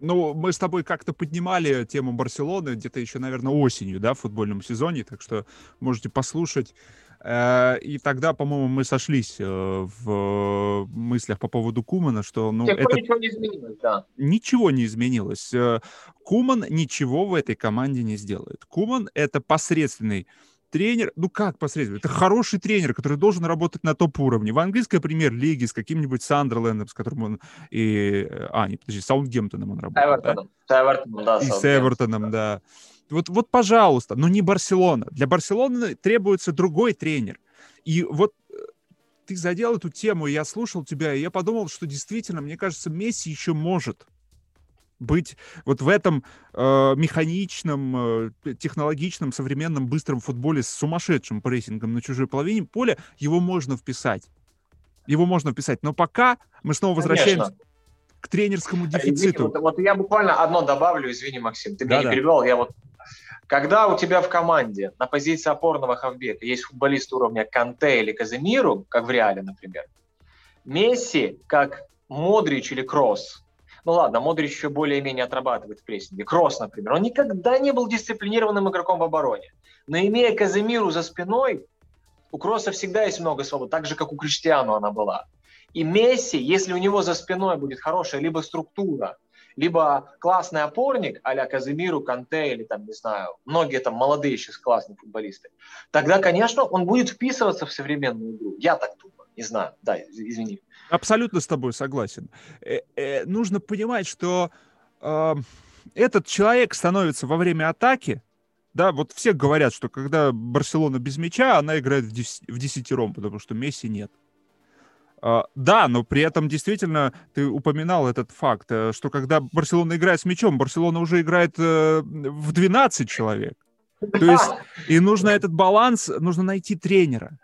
Ну, мы с тобой как-то поднимали тему Барселоны где-то еще, наверное, осенью, да, в футбольном сезоне, так что можете послушать. Э, и тогда, по-моему, мы сошлись э, в мыслях по поводу Кумана, что... Ну, это... ничего не изменилось, да. Ничего не изменилось. Э, Куман ничего в этой команде не сделает. Куман — это посредственный тренер, ну как посредственно, это хороший тренер, который должен работать на топ-уровне. В английской премьер-лиге с каким-нибудь Сандерлендом, с которым он и... А, не, подожди, Саундгемптоном он работает. Эвертоном. Да? С Эвертоном, да. И с Эвертоном, да. Вот, вот, пожалуйста, но не Барселона. Для Барселоны требуется другой тренер. И вот э, ты задел эту тему, я слушал тебя, и я подумал, что действительно, мне кажется, Месси еще может быть вот в этом э, механичном, э, технологичном, современном, быстром футболе с сумасшедшим прессингом на чужой половине поля, его можно вписать. Его можно вписать. Но пока мы снова возвращаемся Конечно. к тренерскому дефициту. вот, вот я буквально одно добавлю, извини, Максим, ты да, меня не перебивал, я вот когда у тебя в команде на позиции опорного хавбека есть футболист уровня Канте или Казимиру, как в Реале, например, Месси, как Модрич или Кросс, ну ладно, Модрич еще более-менее отрабатывает в прессинге. Кросс, например, он никогда не был дисциплинированным игроком в обороне. Но имея Казимиру за спиной, у Кросса всегда есть много свобод, так же, как у Криштиану она была. И Месси, если у него за спиной будет хорошая либо структура, либо классный опорник, а-ля Казимиру, Канте или там, не знаю, многие там молодые сейчас классные футболисты, тогда, конечно, он будет вписываться в современную игру. Я так думаю. Не знаю, да, извини. Абсолютно с тобой согласен. Э, э, нужно понимать, что э, этот человек становится во время атаки, да, вот все говорят, что когда Барселона без мяча, она играет в, дес- в десятером, потому что Месси нет. Uh, да, но при этом действительно ты упоминал этот факт, э, что когда Барселона играет с мячом, Барселона уже играет uh, в 12 человек. То есть и нужно этот баланс, нужно найти тренера.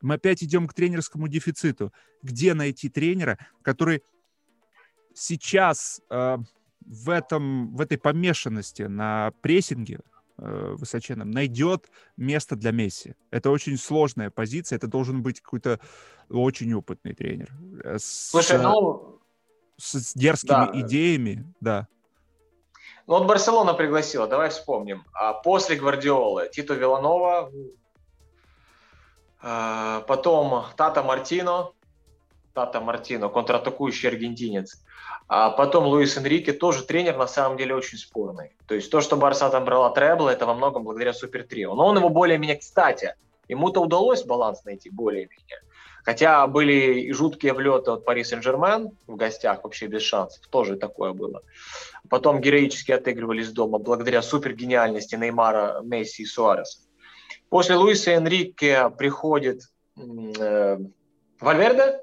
Мы опять идем к тренерскому дефициту. Где найти тренера, который сейчас э, в, этом, в этой помешанности на прессинге э, высоченном найдет место для Месси? Это очень сложная позиция. Это должен быть какой-то очень опытный тренер. Э, с, Слушай, ну... С, с дерзкими да. идеями, да. Ну вот Барселона пригласила, давай вспомним. А после Гвардиолы Тито Виланова а, потом Тата Мартино, Тата Мартино, контратакующий аргентинец. А потом Луис Энрике, тоже тренер, на самом деле очень спорный. То есть то, что Барса там брала требл, это во многом благодаря Супер Трио. Но он его более-менее, кстати, ему-то удалось баланс найти более-менее. Хотя были и жуткие влеты от Пари Сен-Жермен в гостях, вообще без шансов, тоже такое было. Потом героически отыгрывались дома благодаря супергениальности Неймара, Месси и Суареса. После Луиса Энрике приходит э, Вальверде,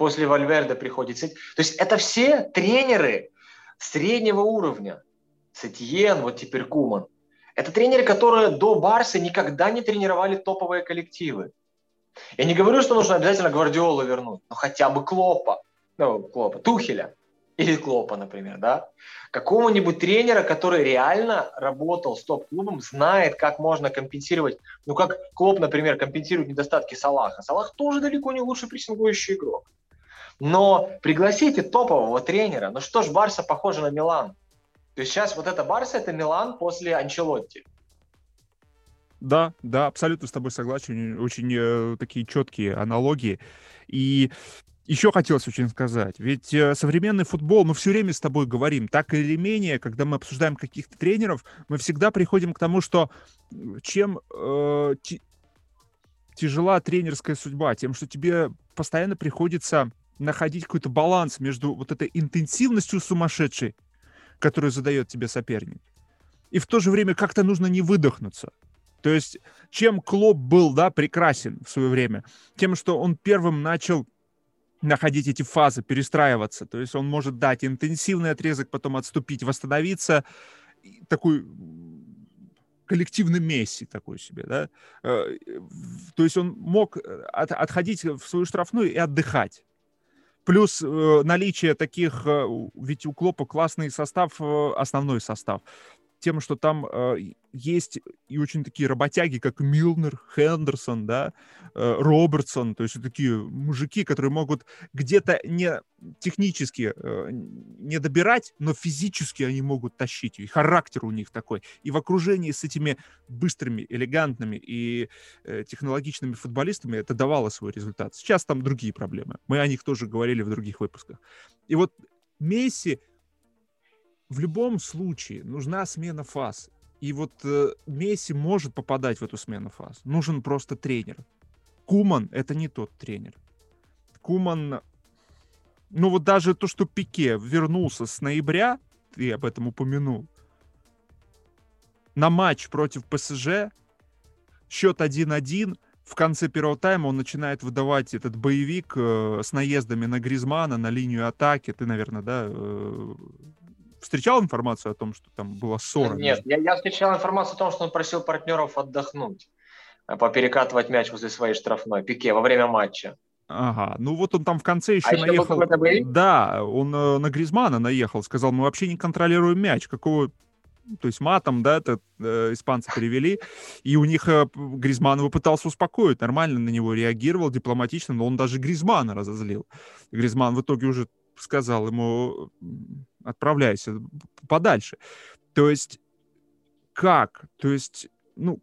после Вальверде приходит... То есть это все тренеры среднего уровня. Сетьен, вот теперь Куман. Это тренеры, которые до Барса никогда не тренировали топовые коллективы. Я не говорю, что нужно обязательно Гвардиолу вернуть, но хотя бы Клопа, ну, Клопа, Тухеля или Клопа, например, да, какого-нибудь тренера, который реально работал с топ-клубом, знает, как можно компенсировать, ну, как Клоп, например, компенсирует недостатки Салаха. Салах тоже далеко не лучший прессингующий игрок. Но пригласите топового тренера. Ну что ж, Барса похожа на Милан. То есть сейчас вот это Барса, это Милан после Анчелотти. Да, да, абсолютно с тобой согласен. Очень, э, такие четкие аналогии. И еще хотелось очень сказать, ведь э, современный футбол, мы все время с тобой говорим, так или менее, когда мы обсуждаем каких-то тренеров, мы всегда приходим к тому, что чем э, тяжела тренерская судьба, тем, что тебе постоянно приходится находить какой-то баланс между вот этой интенсивностью сумасшедшей, которую задает тебе соперник, и в то же время как-то нужно не выдохнуться. То есть чем Клоп был, да, прекрасен в свое время, тем, что он первым начал находить эти фазы, перестраиваться. То есть он может дать интенсивный отрезок, потом отступить, восстановиться. Такой коллективный Месси такой себе, да. Э, то есть он мог от, отходить в свою штрафную и отдыхать. Плюс э, наличие таких, э, ведь у Клопа классный состав, э, основной состав тем, что там э, есть и очень такие работяги, как Милнер, Хендерсон, да, э, Робертсон, то есть такие мужики, которые могут где-то не технически э, не добирать, но физически они могут тащить, и характер у них такой. И в окружении с этими быстрыми, элегантными и э, технологичными футболистами это давало свой результат. Сейчас там другие проблемы. Мы о них тоже говорили в других выпусках. И вот Месси в любом случае нужна смена фаз. И вот э, Месси может попадать в эту смену фаз. Нужен просто тренер. Куман — это не тот тренер. Куман... Ну вот даже то, что Пике вернулся с ноября, ты об этом упомянул, на матч против ПСЖ, счет 1-1, в конце первого тайма он начинает выдавать этот боевик э, с наездами на Гризмана, на линию атаки. Ты, наверное, да, э, встречал информацию о том, что там была ссора? Нет, я, я встречал информацию о том, что он просил партнеров отдохнуть, э, поперекатывать мяч возле своей штрафной, пике во время матча. Ага, ну вот он там в конце еще а наехал. Еще да, он э, на Гризмана наехал, сказал, мы вообще не контролируем мяч, какого то есть матом, да, это э, испанцы перевели, и у них э, Гризман его пытался успокоить, нормально на него реагировал, дипломатично, но он даже Гризмана разозлил. Гризман в итоге уже сказал ему, отправляйся подальше. То есть как? То есть, ну,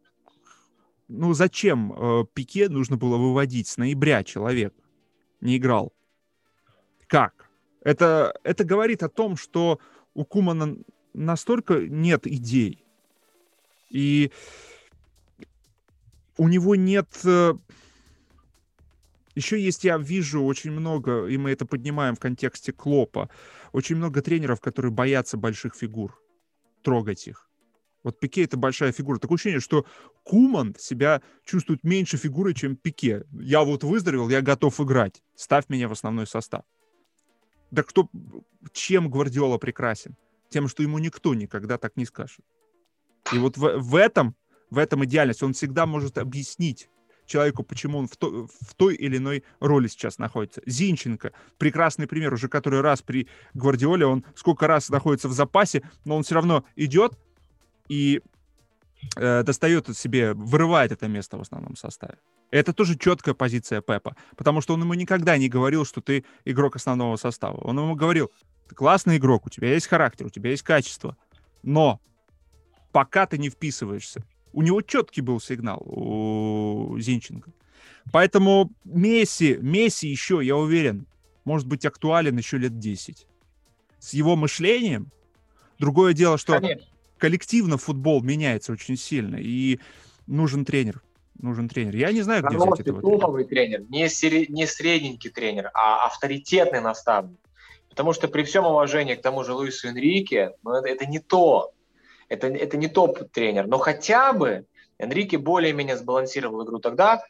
ну зачем э, Пике нужно было выводить с ноября человека? Не играл. Как? Это, это говорит о том, что у Кумана настолько нет идей. И у него нет э, еще есть, я вижу очень много, и мы это поднимаем в контексте Клопа, очень много тренеров, которые боятся больших фигур, трогать их. Вот Пике это большая фигура. Такое ощущение, что Куман себя чувствует меньше фигуры, чем Пике. Я вот выздоровел, я готов играть. Ставь меня в основной состав. Да кто, чем Гвардиола прекрасен? Тем, что ему никто никогда так не скажет. И вот в, в этом, в этом идеальность. Он всегда может объяснить человеку, почему он в, то, в той или иной роли сейчас находится. Зинченко, прекрасный пример, уже который раз при Гвардиоле, он сколько раз находится в запасе, но он все равно идет и э, достает себе, вырывает это место в основном составе. Это тоже четкая позиция Пепа, потому что он ему никогда не говорил, что ты игрок основного состава. Он ему говорил, ты классный игрок, у тебя есть характер, у тебя есть качество, но пока ты не вписываешься у него четкий был сигнал у Зинченко. Поэтому Месси, Месси еще, я уверен, может быть актуален еще лет 10. С его мышлением. Другое дело, что Конечно. коллективно футбол меняется очень сильно, и нужен тренер. Нужен тренер. Я не знаю, где взять этого топовый тренер. тренер. Не, сери... не средненький тренер, а авторитетный наставник. Потому что при всем уважении к тому же Луису Энрике, ну, это, это не то. Это, это не топ-тренер, но хотя бы Энрике более-менее сбалансировал игру тогда,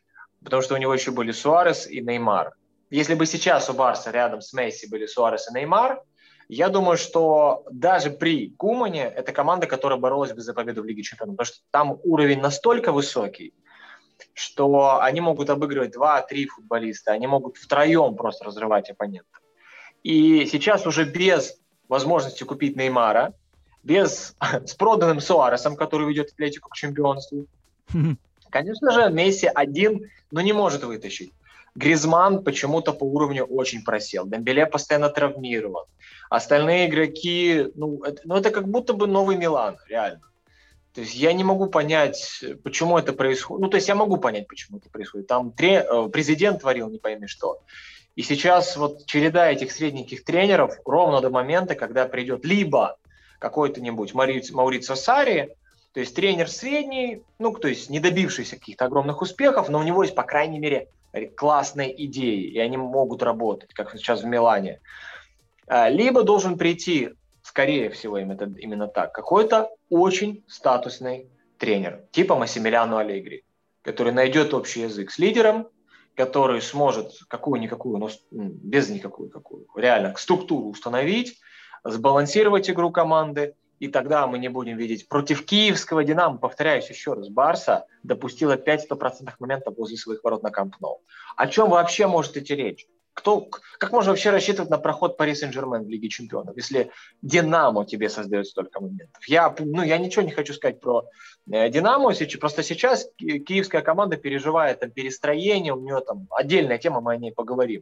потому что у него еще были Суарес и Неймар. Если бы сейчас у Барса рядом с Месси были Суарес и Неймар, я думаю, что даже при Кумане это команда, которая боролась бы за победу в Лиге Чемпионов, потому что там уровень настолько высокий, что они могут обыгрывать 2-3 футболиста, они могут втроем просто разрывать оппонента. И сейчас уже без возможности купить Неймара, без, с проданным Суаресом, который ведет Атлетику к чемпионству. Конечно же, Месси один, но не может вытащить. Гризман почему-то по уровню очень просел. Дембеле постоянно травмирован. Остальные игроки, ну это, ну, это как будто бы новый Милан, реально. То есть я не могу понять, почему это происходит. Ну, то есть я могу понять, почему это происходит. Там тре... Э, президент творил не пойми что. И сейчас вот череда этих средненьких тренеров ровно до момента, когда придет либо какой-то-нибудь Мауриц, Маурицио Сари, то есть тренер средний, ну, то есть не добившийся каких-то огромных успехов, но у него есть, по крайней мере, классные идеи, и они могут работать, как сейчас в Милане. А, либо должен прийти, скорее всего, именно, именно так, какой-то очень статусный тренер, типа Массимилиано Аллегри, который найдет общий язык с лидером, который сможет какую-никакую, но без никакую какую, реально структуру установить, сбалансировать игру команды и тогда мы не будем видеть. Против киевского «Динамо», повторяюсь еще раз, Барса допустила 5 стопроцентных моментов возле своих ворот на Камп Ноу. О чем вообще может идти речь? Кто, как можно вообще рассчитывать на проход Пари Сен-Жермен в Лиге Чемпионов, если Динамо тебе создает столько моментов? Я, ну, я ничего не хочу сказать про э, Динамо, просто сейчас киевская команда переживает там, перестроение, у нее там отдельная тема, мы о ней поговорим.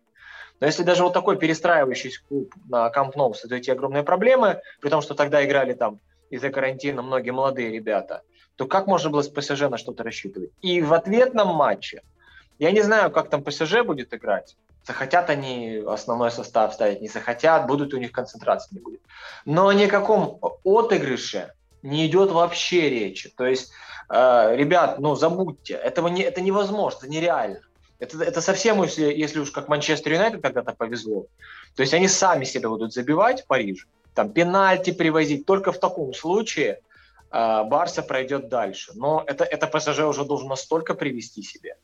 Но если даже вот такой перестраивающийся клуб на Камп Ноу создает огромные проблемы, при том, что тогда играли там из-за карантина многие молодые ребята, то как можно было с ПСЖ на что-то рассчитывать? И в ответном матче, я не знаю, как там ПСЖ будет играть, захотят они основной состав ставить, не захотят, будут у них концентрации не будет. Но ни о каком отыгрыше не идет вообще речи. То есть, э, ребят, ну забудьте, этого не, это невозможно, это нереально. Это, это совсем, если, если уж как Манчестер Юнайтед когда-то повезло. То есть они сами себя будут забивать в Париж, там пенальти привозить. Только в таком случае э, Барса пройдет дальше. Но это, это ПСЖ уже должен настолько привести себе.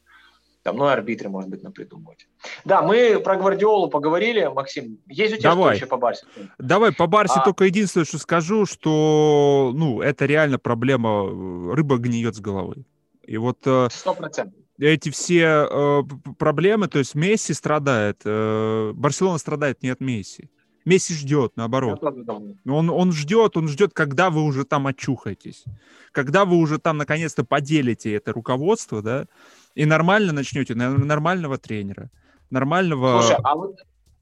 Там, ну, арбитры, может быть, напридумывать. Да, мы про Гвардиолу поговорили, Максим. Есть у тебя Давай. что еще по Барсе? Давай, по Барсе А- только единственное, что скажу, что, ну, это реально проблема, э, рыба гниет с головы. И вот э, Сто процентов. эти все э, проблемы, то есть Месси страдает, э, Барселона страдает не от Месси. Месси ждет, наоборот. Он, он ждет, он ждет, когда вы уже там очухаетесь, когда вы уже там наконец-то поделите это руководство, да, и нормально начнете, на- нормального тренера, нормального... Слушай, а вот,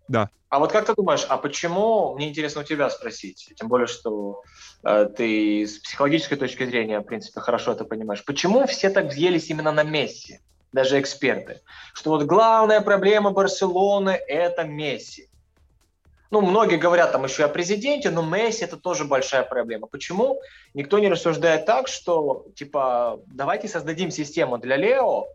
Да. а вот как ты думаешь, а почему, мне интересно у тебя спросить, тем более, что э, ты с психологической точки зрения, в принципе, хорошо это понимаешь, почему все так взъелись именно на Месси, даже эксперты, что вот главная проблема Барселоны – это Месси. Ну, многие говорят там еще о президенте, но Месси это тоже большая проблема. Почему никто не рассуждает так, что, типа, давайте создадим систему для Лео,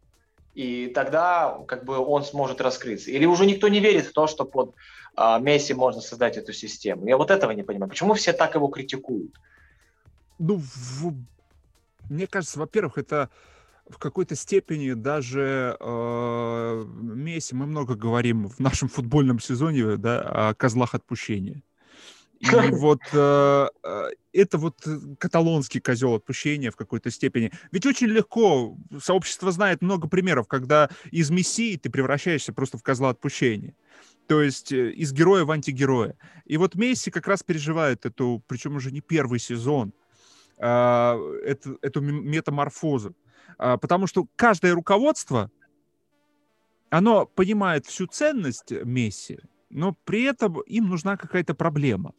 и тогда как бы он сможет раскрыться. Или уже никто не верит в то, что под а, Месси можно создать эту систему. Я вот этого не понимаю. Почему все так его критикуют? Ну, в- мне кажется, во-первых, это в какой-то степени даже э, Месси, мы много говорим в нашем футбольном сезоне да, о козлах отпущения. И вот э, э, это вот э, каталонский козел отпущения в какой-то степени. Ведь очень легко, сообщество знает много примеров, когда из мессии ты превращаешься просто в козла отпущения. То есть из героя в антигероя. И вот Месси как раз переживает эту, причем уже не первый сезон, а, эту, эту метаморфозу. А, Потому что каждое руководство, оно понимает всю ценность Месси, но при этом им нужна какая-то проблема.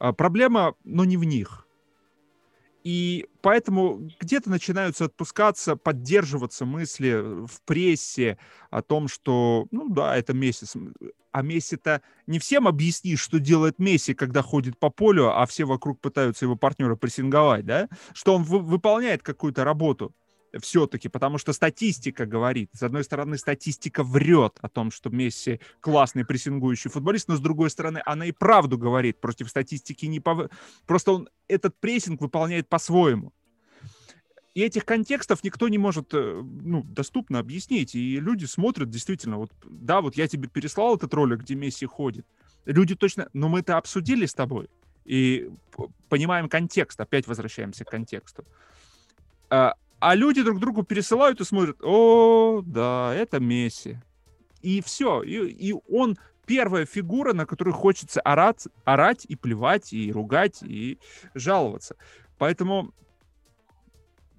А, Проблема, но не в них. И поэтому где-то начинаются отпускаться, поддерживаться мысли в прессе о том, что, ну да, это Месси. А Месси-то не всем объяснишь, что делает Месси, когда ходит по полю, а все вокруг пытаются его партнера прессинговать, да? Что он вы- выполняет какую-то работу все-таки, потому что статистика говорит. С одной стороны, статистика врет о том, что Месси классный прессингующий футболист, но с другой стороны, она и правду говорит. Против статистики не пов... Просто он этот прессинг выполняет по-своему. И этих контекстов никто не может э, ну, доступно объяснить. И люди смотрят действительно, вот, да, вот я тебе переслал этот ролик, где Месси ходит. Люди точно, но мы это обсудили с тобой. И п- понимаем контекст, опять возвращаемся к контексту. А, люди друг другу пересылают и смотрят, о, да, это Месси. И все. И, и он первая фигура, на которую хочется орать, орать и плевать, и ругать, и жаловаться. Поэтому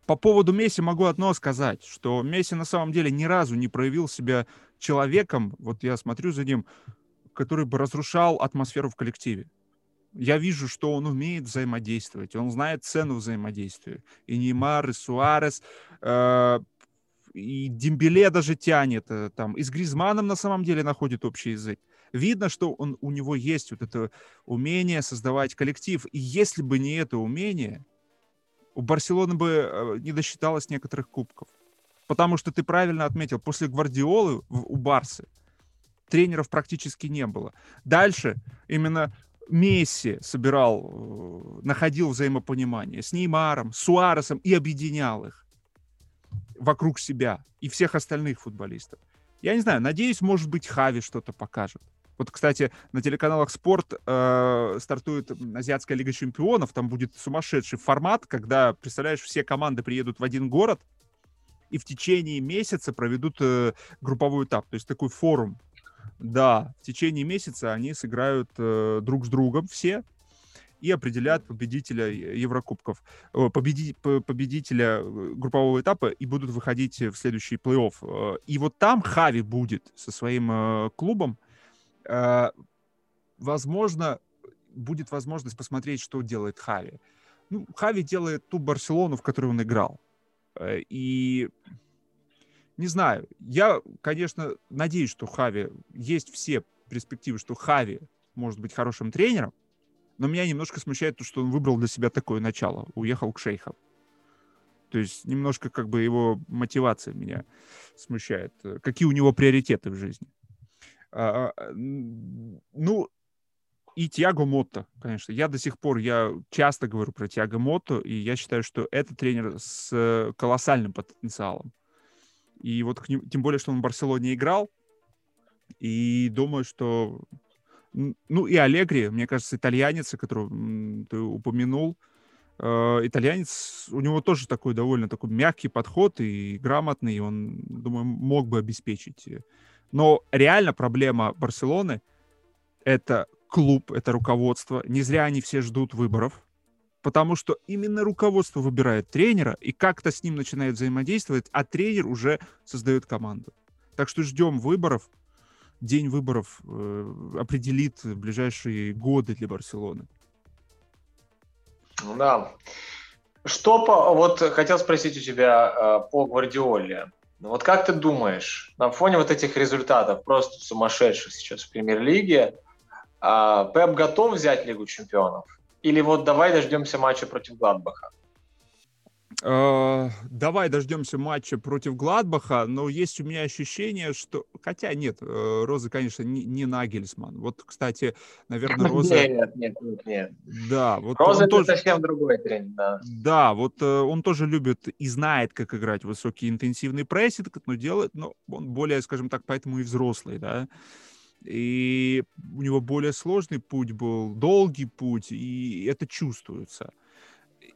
по поводу Месси могу одно сказать, что Месси на самом деле ни разу не проявил себя человеком, вот я смотрю за ним, который бы разрушал атмосферу в коллективе. Я вижу, что он умеет взаимодействовать, он знает цену взаимодействия. И Неймар, и Суарес, э, и Дембеле даже тянет, э, там, и с Гризманом на самом деле находит общий язык. Видно, что он, у него есть вот это умение создавать коллектив. И если бы не это умение, у Барселоны бы э, не досчиталось некоторых кубков. Потому что ты правильно отметил, после Гвардиолы в- у Барсы тренеров практически не было. Дальше именно Месси собирал, э, находил взаимопонимание с Неймаром, Суаресом и объединял их вокруг себя и всех остальных футболистов. Я не знаю, надеюсь, может быть, Хави что-то покажет. Вот, кстати, на телеканалах «Спорт» э, стартует Азиатская лига чемпионов. Там будет сумасшедший формат, когда, представляешь, все команды приедут в один город и в течение месяца проведут э, групповой этап. То есть такой форум. Да, в течение месяца они сыграют э, друг с другом все и определят победителя Еврокубков, победи, победителя э, группового этапа и будут выходить в следующий плей-офф. Э, и вот там Хави будет со своим э, клубом, Э, возможно, будет возможность посмотреть, что делает Хави. Ну, Хави делает ту Барселону, в которой он играл. Э, и не знаю, я, конечно, надеюсь, что Хави есть все перспективы, что Хави может быть хорошим тренером, но меня немножко смущает то, что он выбрал для себя такое начало, уехал к шейхам. То есть немножко как бы его мотивация меня смущает. Какие у него приоритеты в жизни? А, а, ну, и Тиаго Мотто, конечно. Я до сих пор, я часто говорю про Тиаго Мотто, и я считаю, что это тренер с колоссальным потенциалом. И вот тем более, что он в Барселоне играл, и думаю, что... Ну, и Алегри, мне кажется, итальянец, которого ты упомянул, э, итальянец, у него тоже такой довольно такой мягкий подход и грамотный, он, думаю, мог бы обеспечить. Но реально проблема Барселоны — это клуб, это руководство. Не зря они все ждут выборов, потому что именно руководство выбирает тренера и как-то с ним начинает взаимодействовать, а тренер уже создает команду. Так что ждем выборов. День выборов э, определит ближайшие годы для Барселоны. Ну да. Что по... Вот хотел спросить у тебя э, по Гвардиоле. Ну вот как ты думаешь, на фоне вот этих результатов, просто сумасшедших сейчас в премьер-лиге, а, Пеп готов взять Лигу чемпионов? Или вот давай дождемся матча против Гладбаха? Э, давай дождемся матча против Гладбаха, но есть у меня ощущение, что... Хотя нет, э, Роза, конечно, не, не Нагельсман. Вот, кстати, наверное, Роза... Нет, нет, нет, нет. Да, вот Роза это тоже... совсем другой тренер, да. Да, вот э, он тоже любит и знает, как играть высокий интенсивный прессинг, но делает, но он более, скажем так, поэтому и взрослый, да. И у него более сложный путь был, долгий путь, и это чувствуется.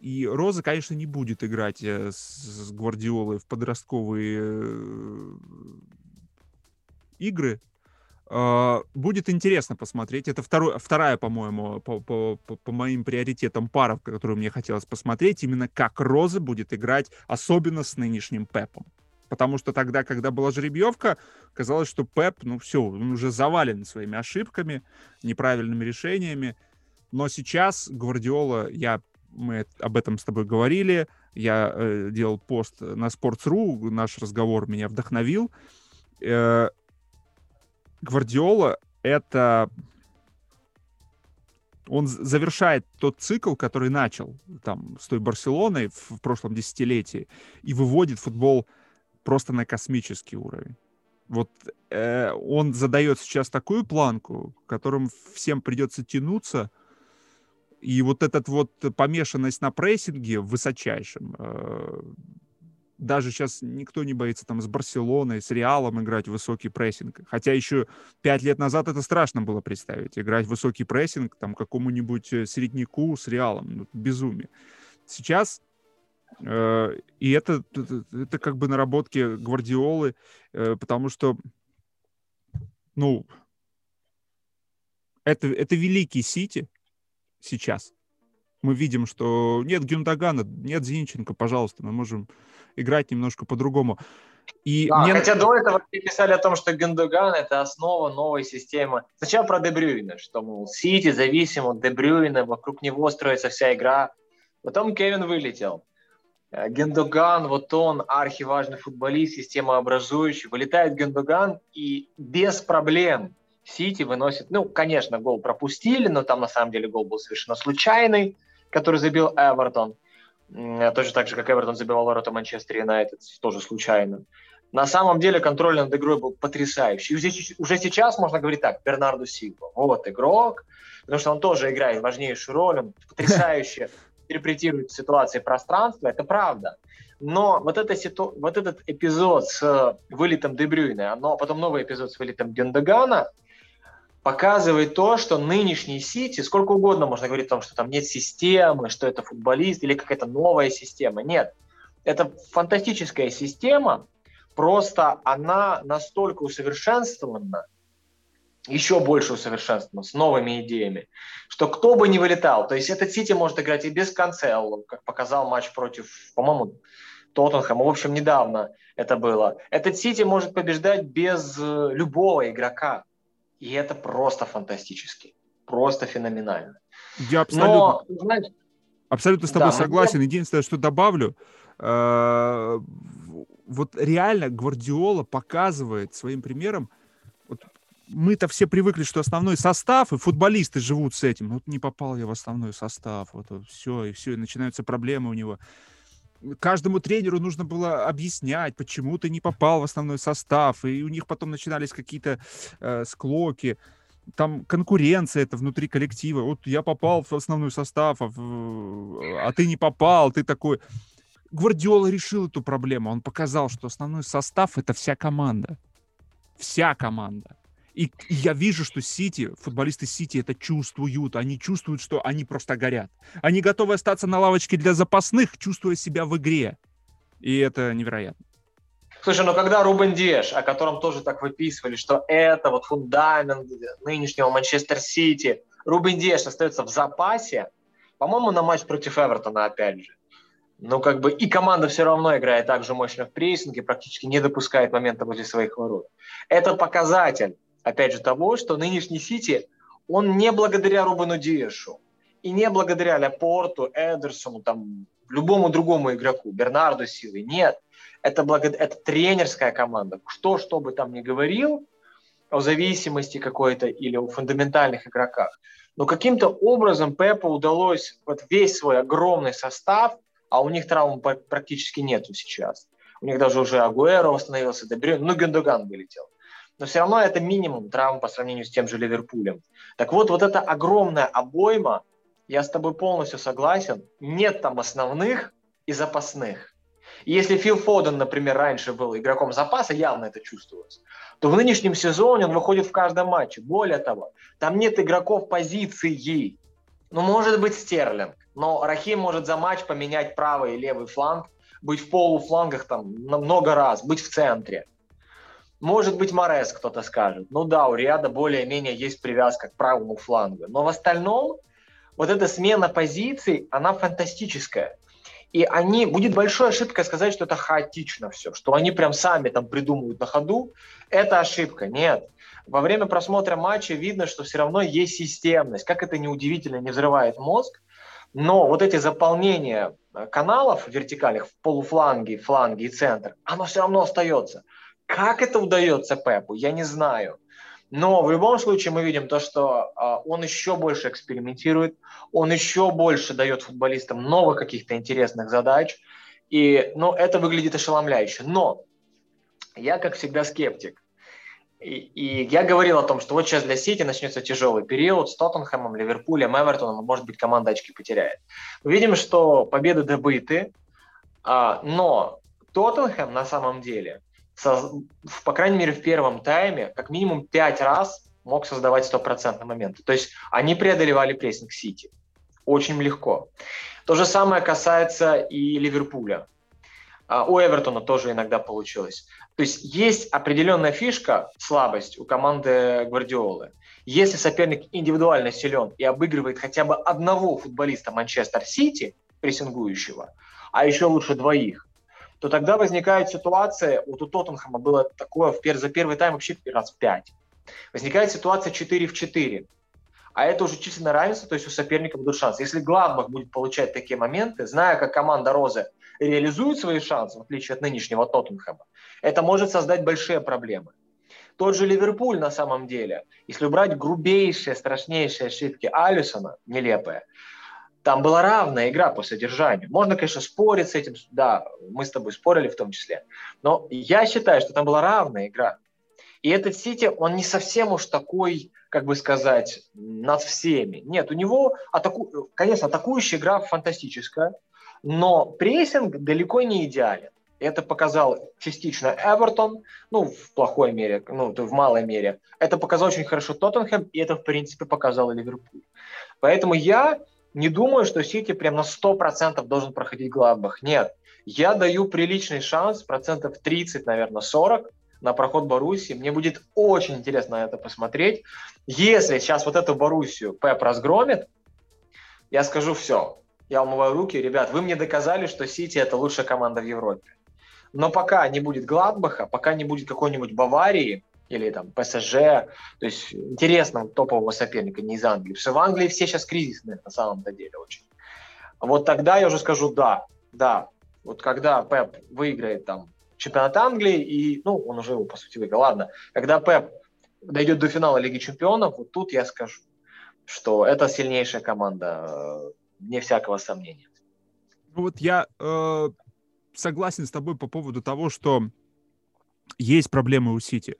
И Роза, конечно, не будет играть э, с, Гвардиолой в подростковые э, игры. Uh, будет интересно посмотреть. Это второй, вторая, по-моему, по, по, по, по моим приоритетам пара, которую мне хотелось посмотреть, именно как Роза будет играть, особенно с нынешним Пепом. Потому что тогда, когда была жеребьевка, казалось, что Пеп, ну все, он уже завален своими ошибками, неправильными решениями. Но сейчас Гвардиола, я мы об этом с тобой говорили, я э, делал пост на Sports.ru, наш разговор меня вдохновил. Э, Гвардиола — это... Он завершает тот цикл, который начал там с той Барселоной в, в прошлом десятилетии и выводит футбол просто на космический уровень. Вот э, он задает сейчас такую планку, которым всем придется тянуться — и вот этот вот помешанность на прессинге высочайшем, э, даже сейчас никто не боится там с Барселоной, с Реалом играть высокий прессинг. Хотя еще пять лет назад это страшно было представить. Играть высокий прессинг там какому-нибудь э, середняку с Реалом. Ну, безумие. Сейчас и это, это, это как бы наработки Гвардиолы, э, потому что, ну, это, это великий Сити, сейчас. Мы видим, что нет Гюндагана, нет Зинченко, пожалуйста, мы можем играть немножко по-другому. И да, мне... Хотя до этого писали о том, что Гюндаган – это основа новой системы. Сначала про Дебрюина, что, мол, Сити зависим от Дебрюина, вокруг него строится вся игра. Потом Кевин вылетел. Э, Гендоган, вот он, архиважный футболист, системообразующий. Вылетает Гендоган и без проблем Сити выносит, ну, конечно, гол пропустили, но там на самом деле гол был совершенно случайный, который забил Эвертон. Точно так же, как Эвертон забивал ворота Манчестер Юнайтед, тоже случайно. На самом деле контроль над игрой был потрясающий. И уже сейчас можно говорить так, Бернарду Силва, вот игрок, потому что он тоже играет важнейшую роль, он потрясающе интерпретирует ситуации пространства, это правда. Но вот, это ситу... вот этот эпизод с вылетом Дебрюйна, но потом новый эпизод с вылетом Гендагана – показывает то, что нынешний Сити, сколько угодно можно говорить о том, что там нет системы, что это футболист или какая-то новая система. Нет. Это фантастическая система, просто она настолько усовершенствована, еще больше усовершенствована, с новыми идеями, что кто бы ни вылетал, то есть этот Сити может играть и без Канцелло, как показал матч против, по-моему, Тоттенхэма, в общем, недавно это было. Этот Сити может побеждать без э, любого игрока. И это просто фантастически. Просто феноменально. Я абсолютно, Но, знаешь, абсолютно с тобой да, согласен. Я... Единственное, что добавлю, э, вот реально Гвардиола показывает своим примером, мы-то все привыкли, что основной состав, и футболисты живут с этим. Вот не попал я в основной состав, вот, вот все, и все, и начинаются проблемы у него каждому тренеру нужно было объяснять, почему ты не попал в основной состав, и у них потом начинались какие-то э, склоки, там конкуренция это внутри коллектива. Вот я попал в основной состав, а, а ты не попал, ты такой. Гвардиола решил эту проблему. Он показал, что основной состав это вся команда. Вся команда. И я вижу, что Сити, футболисты Сити это чувствуют. Они чувствуют, что они просто горят. Они готовы остаться на лавочке для запасных, чувствуя себя в игре. И это невероятно. Слушай, ну когда Рубен Диэш, о котором тоже так выписывали, что это вот фундамент нынешнего Манчестер Сити, Рубен Диэш остается в запасе, по-моему, на матч против Эвертона опять же. Ну, как бы и команда все равно играет так же мощно в прессинге, практически не допускает момента возле своих ворот. Это показатель опять же, того, что нынешний Сити, он не благодаря Рубену Диэшу и не благодаря Лепорту, Эдерсону, там, любому другому игроку, Бернарду Силы, нет. Это, благо... это тренерская команда. Что, что бы там ни говорил о зависимости какой-то или о фундаментальных игроках, но каким-то образом Пепу удалось вот весь свой огромный состав, а у них травм практически нету сейчас. У них даже уже Агуэро восстановился, Дебрюн, ну Гендоган вылетел но все равно это минимум травм по сравнению с тем же Ливерпулем. Так вот, вот эта огромная обойма, я с тобой полностью согласен, нет там основных и запасных. И если Фил Фоден, например, раньше был игроком запаса, явно это чувствовалось, то в нынешнем сезоне он выходит в каждом матче. Более того, там нет игроков позиции. Ну, может быть, Стерлинг, но Рахим может за матч поменять правый и левый фланг, быть в полуфлангах там много раз, быть в центре. Может быть, Морес кто-то скажет. Ну да, у Риада более-менее есть привязка к правому флангу. Но в остальном вот эта смена позиций, она фантастическая. И они, будет большой ошибкой сказать, что это хаотично все, что они прям сами там придумывают на ходу. Это ошибка. Нет. Во время просмотра матча видно, что все равно есть системность. Как это неудивительно, не взрывает мозг. Но вот эти заполнения каналов вертикальных в полуфланге, фланге и центр, оно все равно остается. Как это удается Пепу, я не знаю. Но в любом случае мы видим то, что э, он еще больше экспериментирует, он еще больше дает футболистам новых каких-то интересных задач. И ну, это выглядит ошеломляюще. Но я, как всегда, скептик. И, и я говорил о том, что вот сейчас для Сити начнется тяжелый период с Тоттенхэмом, Ливерпулем, Эвертоном, может быть, команда очки потеряет. Мы видим, что победы добыты, а, но Тоттенхэм на самом деле со, по крайней мере, в первом тайме как минимум пять раз мог создавать стопроцентные моменты. То есть они преодолевали прессинг Сити. Очень легко. То же самое касается и Ливерпуля. А, у Эвертона тоже иногда получилось. То есть есть определенная фишка, слабость у команды Гвардиолы. Если соперник индивидуально силен и обыгрывает хотя бы одного футболиста Манчестер Сити, прессингующего, а еще лучше двоих, то тогда возникает ситуация, вот у Тоттенхэма было такое в пер, за первый тайм вообще раз в 5. Возникает ситуация 4 в 4. А это уже численное равенство, то есть у соперника будут шансы. Если Гладбах будет получать такие моменты, зная, как команда Розы реализует свои шансы, в отличие от нынешнего Тоттенхэма, это может создать большие проблемы. Тот же Ливерпуль на самом деле, если убрать грубейшие, страшнейшие ошибки Алисона, нелепые, там была равная игра по содержанию. Можно, конечно, спорить с этим, да, мы с тобой спорили в том числе, но я считаю, что там была равная игра. И этот Сити, он не совсем уж такой, как бы сказать, над всеми. Нет, у него, атаку... конечно, атакующая игра фантастическая, но прессинг далеко не идеален. Это показал частично Эвертон, ну, в плохой мере, ну, в малой мере. Это показал очень хорошо Тоттенхэм, и это, в принципе, показал Ливерпуль. Поэтому я не думаю, что Сити прям на 100% должен проходить Гладбах. Нет, я даю приличный шанс, процентов 30, наверное, 40 на проход Боруссии. Мне будет очень интересно это посмотреть. Если сейчас вот эту Боруссию Пеп разгромит, я скажу все. Я умываю руки. Ребят, вы мне доказали, что Сити – это лучшая команда в Европе. Но пока не будет Гладбаха, пока не будет какой-нибудь Баварии или там ПСЖ, то есть интересного топового соперника не из Англии. Что в Англии все сейчас кризисные на самом-то деле очень. Вот тогда я уже скажу да, да. Вот когда Пеп выиграет там чемпионат Англии, и, ну, он уже его, по сути, выиграл. Ладно, когда Пеп дойдет до финала Лиги Чемпионов, вот тут я скажу, что это сильнейшая команда, э, не всякого сомнения. Ну вот я э, согласен с тобой по поводу того, что есть проблемы у Сити.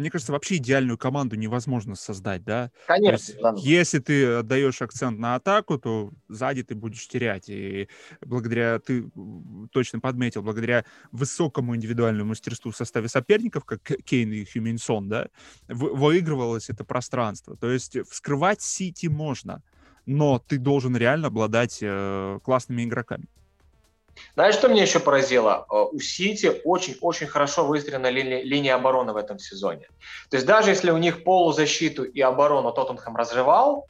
Мне кажется, вообще идеальную команду невозможно создать, да? Конечно. да. Если ты отдаешь акцент на атаку, то сзади ты будешь терять. И благодаря, ты точно подметил, благодаря высокому индивидуальному мастерству в составе соперников, как Кейн и Хюминсон, да, выигрывалось это пространство. То есть вскрывать Сити можно, но ты должен реально обладать э, классными игроками. Знаешь, что меня еще поразило? Э, у Сити очень-очень хорошо выстроена линия, линия обороны в этом сезоне. То есть даже если у них полузащиту и оборону Тоттенхэм разрывал,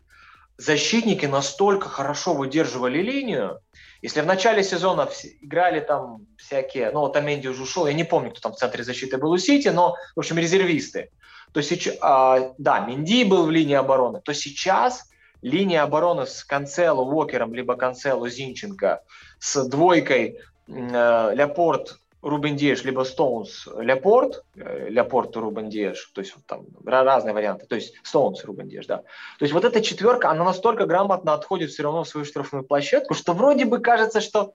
защитники настолько хорошо выдерживали линию. Если в начале сезона играли там всякие, ну вот Аменди уже ушел, я не помню, кто там в центре защиты был у Сити, но, в общем, резервисты. То сейчас, да, Менди был в линии обороны, то сейчас линия обороны с Канцело, Уокером, либо Канцело, Зинченко, с двойкой э, Ляпорт, Рубен Диэш, либо Стоунс, Ляпорт, э, Ляпорт, Рубен Диэш, то есть там разные варианты, то есть Стоунс, Рубен Диэш, да. То есть вот эта четверка, она настолько грамотно отходит все равно в свою штрафную площадку, что вроде бы кажется, что,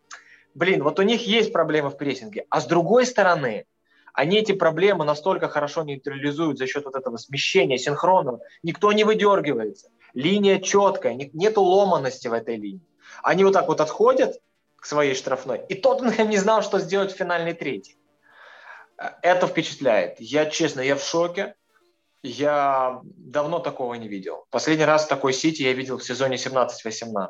блин, вот у них есть проблемы в прессинге, а с другой стороны, они эти проблемы настолько хорошо нейтрализуют за счет вот этого смещения, синхрона, никто не выдергивается линия четкая, нету ломаности в этой линии. Они вот так вот отходят к своей штрафной, и Тоттенхэм не знал, что сделать в финальной третьей. Это впечатляет. Я, честно, я в шоке. Я давно такого не видел. Последний раз такой Сити я видел в сезоне 17-18.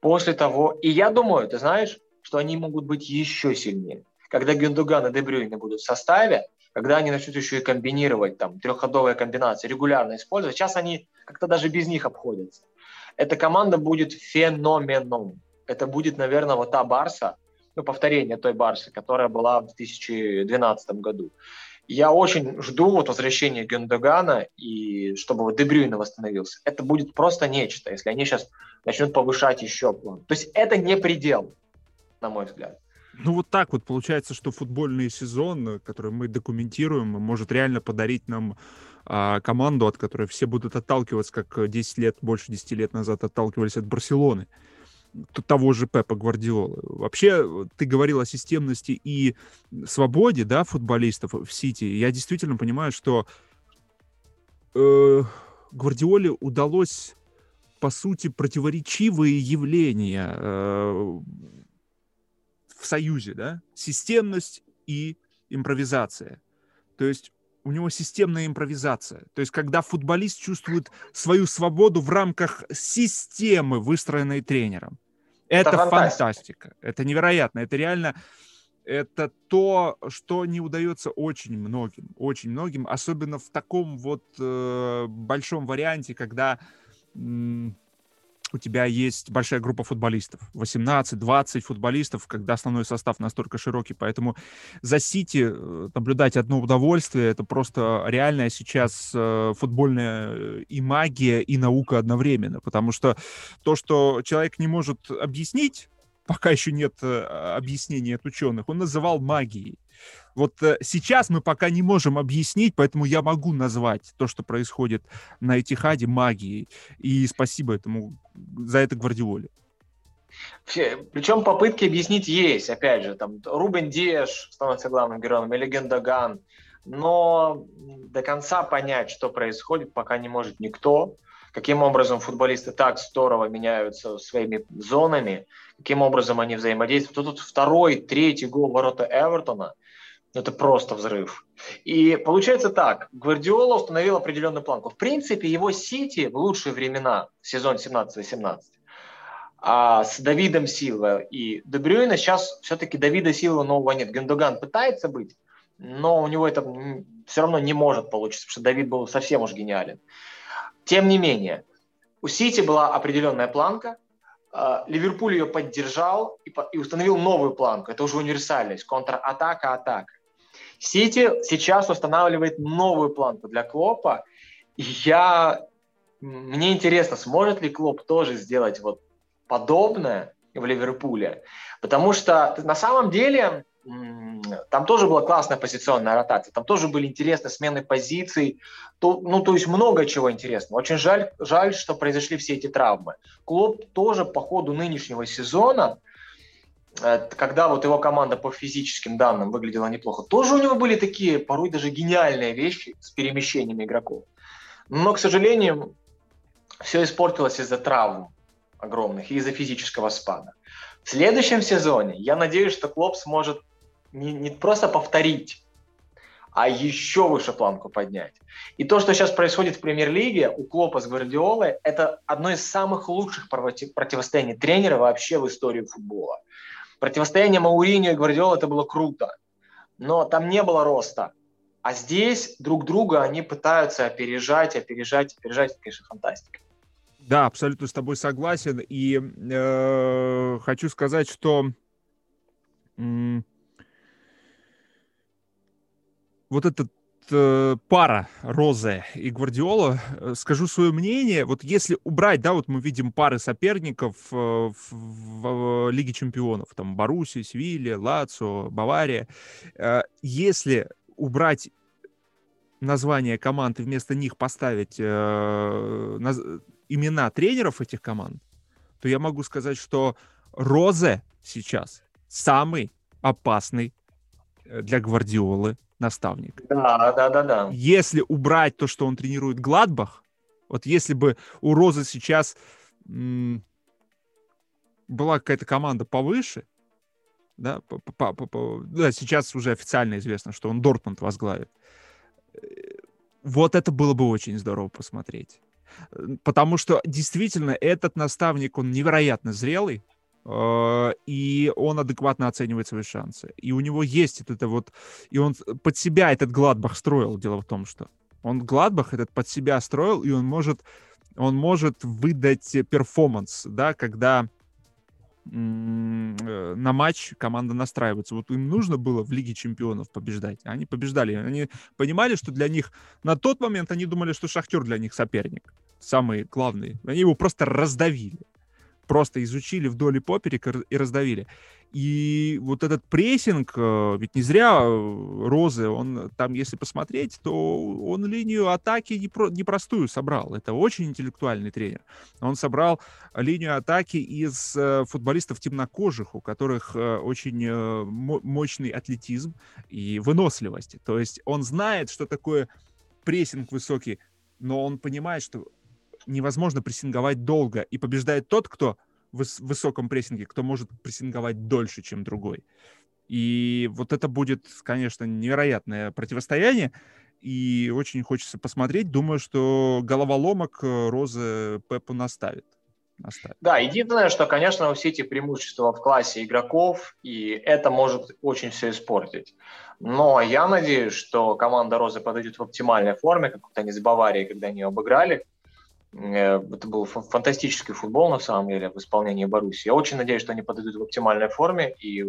После того, и я думаю, ты знаешь, что они могут быть еще сильнее. Когда Гюндуган и Дебрюйны будут в составе, когда они начнут еще и комбинировать, там, трехходовые комбинации, регулярно использовать, сейчас они как-то даже без них обходятся. Эта команда будет феноменом. Это будет, наверное, вот та Барса, ну, повторение той Барсы, которая была в 2012 году. Я очень жду вот возвращения Гюндогана и чтобы вот Дебрюйна восстановился. Это будет просто нечто, если они сейчас начнут повышать еще. То есть это не предел, на мой взгляд. Ну вот так вот получается, что футбольный сезон, который мы документируем, может реально подарить нам а, команду, от которой все будут отталкиваться, как 10 лет, больше 10 лет назад отталкивались от Барселоны того же Пепа Гвардиолы. Вообще, ты говорил о системности и свободе, да, футболистов в Сити. Я действительно понимаю, что э, Гвардиоле удалось, по сути, противоречивые явления э, в союзе, да, системность и импровизация. То есть у него системная импровизация. То есть когда футболист чувствует свою свободу в рамках системы, выстроенной тренером. Это, это фантастика. фантастика. Это невероятно. Это реально это то, что не удается очень многим, очень многим, особенно в таком вот э, большом варианте, когда у тебя есть большая группа футболистов, 18-20 футболистов, когда основной состав настолько широкий, поэтому за Сити э, наблюдать одно удовольствие, это просто реальная сейчас э, футбольная э, и магия, и наука одновременно, потому что то, что человек не может объяснить, пока еще нет объяснений от ученых, он называл магией. Вот э, сейчас мы пока не можем объяснить, поэтому я могу назвать то, что происходит на Этихаде, магией. И спасибо этому за это Гвардиоле. Причем попытки объяснить есть, опять же, там Рубен Диэш становится главным героем, или Гендаган, но до конца понять, что происходит, пока не может никто. каким образом футболисты так здорово меняются своими зонами, каким образом они взаимодействуют. Тут второй, третий гол ворота Эвертона – это просто взрыв. И получается так, Гвардиола установил определенную планку. В принципе, его Сити в лучшие времена, сезон 17-18, а с Давидом Силва и Дебрюйна сейчас все-таки Давида Силва нового нет. Гендоган пытается быть, но у него это все равно не может получиться, потому что Давид был совсем уж гениален. Тем не менее, у Сити была определенная планка, а, Ливерпуль ее поддержал и установил новую планку. Это уже универсальность, контратака, атака. Сити сейчас устанавливает новую планку для Клопа. Я... Мне интересно, сможет ли Клоп тоже сделать вот подобное в Ливерпуле? Потому что на самом деле там тоже была классная позиционная ротация, там тоже были интересные смены позиций, то, ну, то есть много чего интересного. Очень жаль, жаль, что произошли все эти травмы. Клуб тоже по ходу нынешнего сезона, когда вот его команда по физическим данным выглядела неплохо, тоже у него были такие порой даже гениальные вещи с перемещениями игроков. Но, к сожалению, все испортилось из-за травм огромных и из-за физического спада. В следующем сезоне я надеюсь, что Клоп сможет не, не просто повторить, а еще выше планку поднять. И то, что сейчас происходит в премьер-лиге у Клопа с Гвардиолой, это одно из самых лучших противостояний тренера вообще в истории футбола. Противостояние Мауриньо и Гвардиола это было круто, но там не было роста. А здесь друг друга они пытаются опережать, опережать, опережать. Это, конечно, фантастика. Да, абсолютно с тобой согласен. И э, хочу сказать, что вот этот э, пара Розе и Гвардиола, э, скажу свое мнение, вот если убрать, да, вот мы видим пары соперников э, в, в, в Лиге Чемпионов, там Баруси, Севилья, Лацио, Бавария, э, если убрать название команд и вместо них поставить э, наз... имена тренеров этих команд, то я могу сказать, что Розе сейчас самый опасный э, для Гвардиолы наставник. Да, да, да, да. Если убрать то, что он тренирует Гладбах, вот если бы у Розы сейчас м- была какая-то команда повыше, да, по, по, по, по, да, сейчас уже официально известно, что он Дортмунд возглавит. Э, вот это было бы очень здорово посмотреть. Потому что действительно этот наставник, он невероятно зрелый, Э, и он адекватно оценивает свои шансы. И у него есть это, это вот... И он под себя этот Гладбах строил. Дело в том, что он Гладбах этот под себя строил, и он может, он может выдать перформанс, да, когда э, на матч команда настраивается. Вот им нужно было в Лиге чемпионов побеждать. Они побеждали. Они понимали, что для них... На тот момент они думали, что Шахтер для них соперник. Самый главный. Они его просто раздавили просто изучили вдоль и поперек и раздавили. И вот этот прессинг, э, ведь не зря э, Розы, он там, если посмотреть, то он линию атаки непростую собрал. Это очень интеллектуальный тренер. Он собрал линию атаки из э, футболистов темнокожих, у которых очень мощный атлетизм и выносливость. То есть он знает, что такое прессинг высокий, но он понимает, что невозможно прессинговать долго. И побеждает тот, кто в высоком прессинге, кто может прессинговать дольше, чем другой. И вот это будет, конечно, невероятное противостояние. И очень хочется посмотреть. Думаю, что головоломок э, Розы Пепу наставит. наставит. Да, единственное, что, конечно, у Сити преимущество в классе игроков, и это может очень все испортить. Но я надеюсь, что команда Розы подойдет в оптимальной форме, как вот они с Баварией, когда они обыграли. Э, это был фантастический футбол, на самом деле, в исполнении Баруси. Я очень надеюсь, что они подойдут в оптимальной форме, и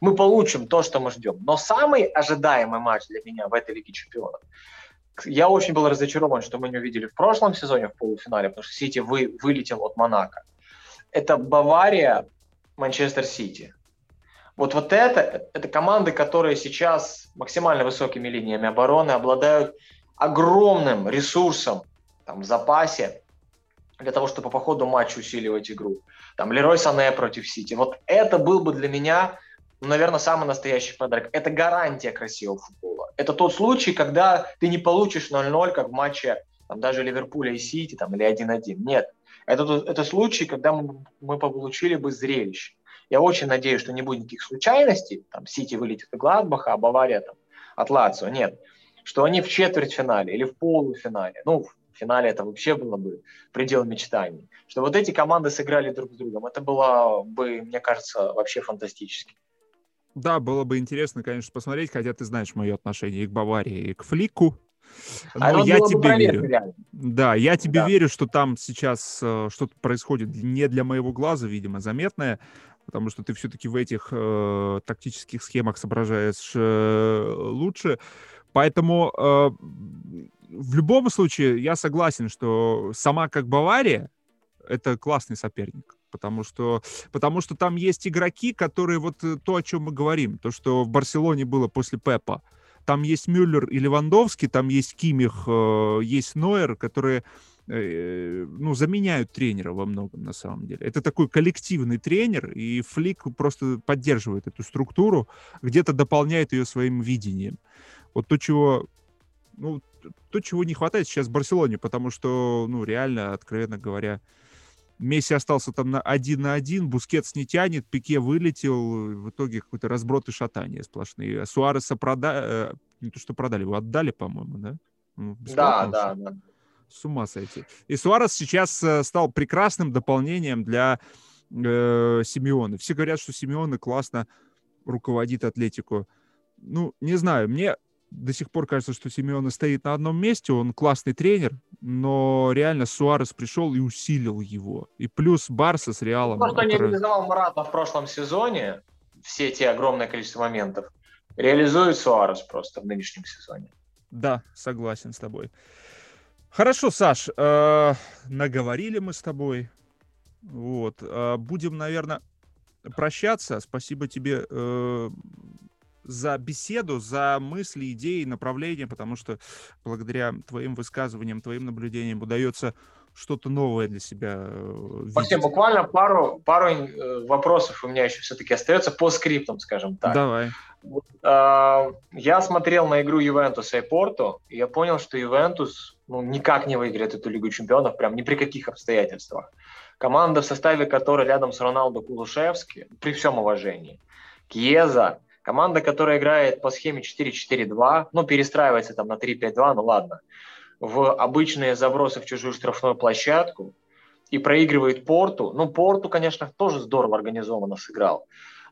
мы получим то, что мы ждем. Но самый ожидаемый матч для меня в этой Лиге Чемпионов я очень был разочарован, что мы не увидели в прошлом сезоне в полуфинале, потому что Сити вы, вылетел от Монако. Это Бавария, Манчестер Сити. Вот, вот это, это команды, которые сейчас максимально высокими линиями обороны обладают огромным ресурсом там, в запасе для того, чтобы по ходу матча усиливать игру. Там Лерой Сане против Сити. Вот это был бы для меня, ну, наверное, самый настоящий подарок. Это гарантия красивого футбола. Это тот случай, когда ты не получишь 0-0, как в матче там, даже Ливерпуля и Сити, там, или 1-1. Нет. Это, это случай, когда мы, мы получили бы зрелище. Я очень надеюсь, что не будет никаких случайностей, там, Сити вылетит от Гладбаха, а Бавария там, от Лацио. Нет. Что они в четвертьфинале или в полуфинале, ну, финале это вообще было бы предел мечтаний. Что вот эти команды сыграли друг с другом, это было бы, мне кажется, вообще фантастически. Да, было бы интересно, конечно, посмотреть, хотя ты знаешь мое отношение и к Баварии, и к Флику. Но а я тебе верю. Реально. Да, я тебе да. верю, что там сейчас э, что-то происходит не для моего глаза, видимо, заметное, потому что ты все-таки в этих э, тактических схемах соображаешь э, лучше. Поэтому э, в любом случае я согласен, что сама как Бавария это классный соперник потому что, потому что там есть игроки, которые вот э, то, о чем мы говорим, то, что в Барселоне было после Пепа. Там есть Мюллер и Левандовский, там есть Кимих, э, есть Нойер, которые э, ну, заменяют тренера во многом, на самом деле. Это такой коллективный тренер, и Флик просто поддерживает эту структуру, где-то дополняет ее своим видением. Вот то, чего ну, то, чего не хватает сейчас в Барселоне, потому что, ну, реально, откровенно говоря, Месси остался там на один на один, Бускетс не тянет, Пике вылетел, в итоге какой-то разброд и шатание сплошные. Суареса продали, э, не то что продали, его отдали, по-моему, да? Ну, да, да, да. С ума сойти. И Суарес сейчас э, стал прекрасным дополнением для э, Симеона. Все говорят, что Симеона классно руководит Атлетику. Ну, не знаю, мне до сих пор кажется, что Симеона стоит на одном месте, он классный тренер, но реально Суарес пришел и усилил его. И плюс Барса с Реалом. То, что который... не реализовал Марата в прошлом сезоне, все эти огромное количество моментов, реализует Суарес просто в нынешнем сезоне. Да, согласен с тобой. Хорошо, Саш, э, наговорили мы с тобой. Вот, э, будем, наверное, прощаться. Спасибо тебе э, за беседу, за мысли, идеи, направления, потому что благодаря твоим высказываниям, твоим наблюдениям удается что-то новое для себя э, видеть. Максим, буквально пару, пару э, вопросов у меня еще все-таки остается по скриптам, скажем так. Давай. А, я смотрел на игру Ювентуса и Порту, и я понял, что Ювентус ну, никак не выиграет эту Лигу Чемпионов, прям ни при каких обстоятельствах. Команда, в составе которой рядом с Роналдо Кулушевски, при всем уважении, Кьеза, Команда, которая играет по схеме 4-4-2, ну, перестраивается там на 3-5-2, ну ладно, в обычные забросы в чужую штрафную площадку и проигрывает Порту. Ну, Порту, конечно, тоже здорово организованно сыграл.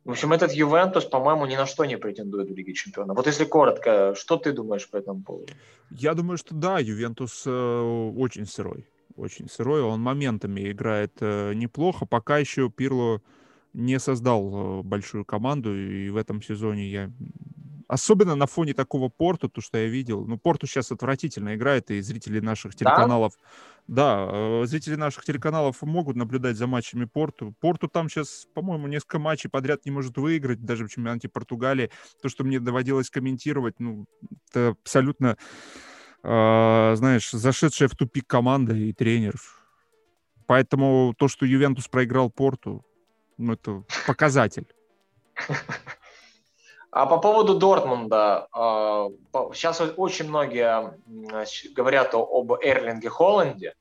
В общем, этот Ювентус, по-моему, ни на что не претендует в Лиге Чемпионов. Вот если коротко, что ты думаешь по этому поводу? Я думаю, что да, Ювентус э, очень сырой. Очень сырой. Он моментами играет э, неплохо. Пока еще Пирло не создал э, большую команду, и в этом сезоне я... Особенно на фоне такого Порту, то, что я видел. Ну, Порту сейчас отвратительно играет, и зрители наших телеканалов... Да? да, э, зрители наших телеканалов могут наблюдать за матчами Порту. Порту там сейчас, по-моему, несколько матчей подряд не может выиграть, даже в чемпионате Португалии. То, что мне доводилось комментировать, ну, это абсолютно, э, знаешь, зашедшая в тупик команда и тренер. Поэтому то, что Ювентус проиграл Порту, ну, это показатель. А по поводу Дортмунда, сейчас а, очень многие говорят об Эрлинге Холланде.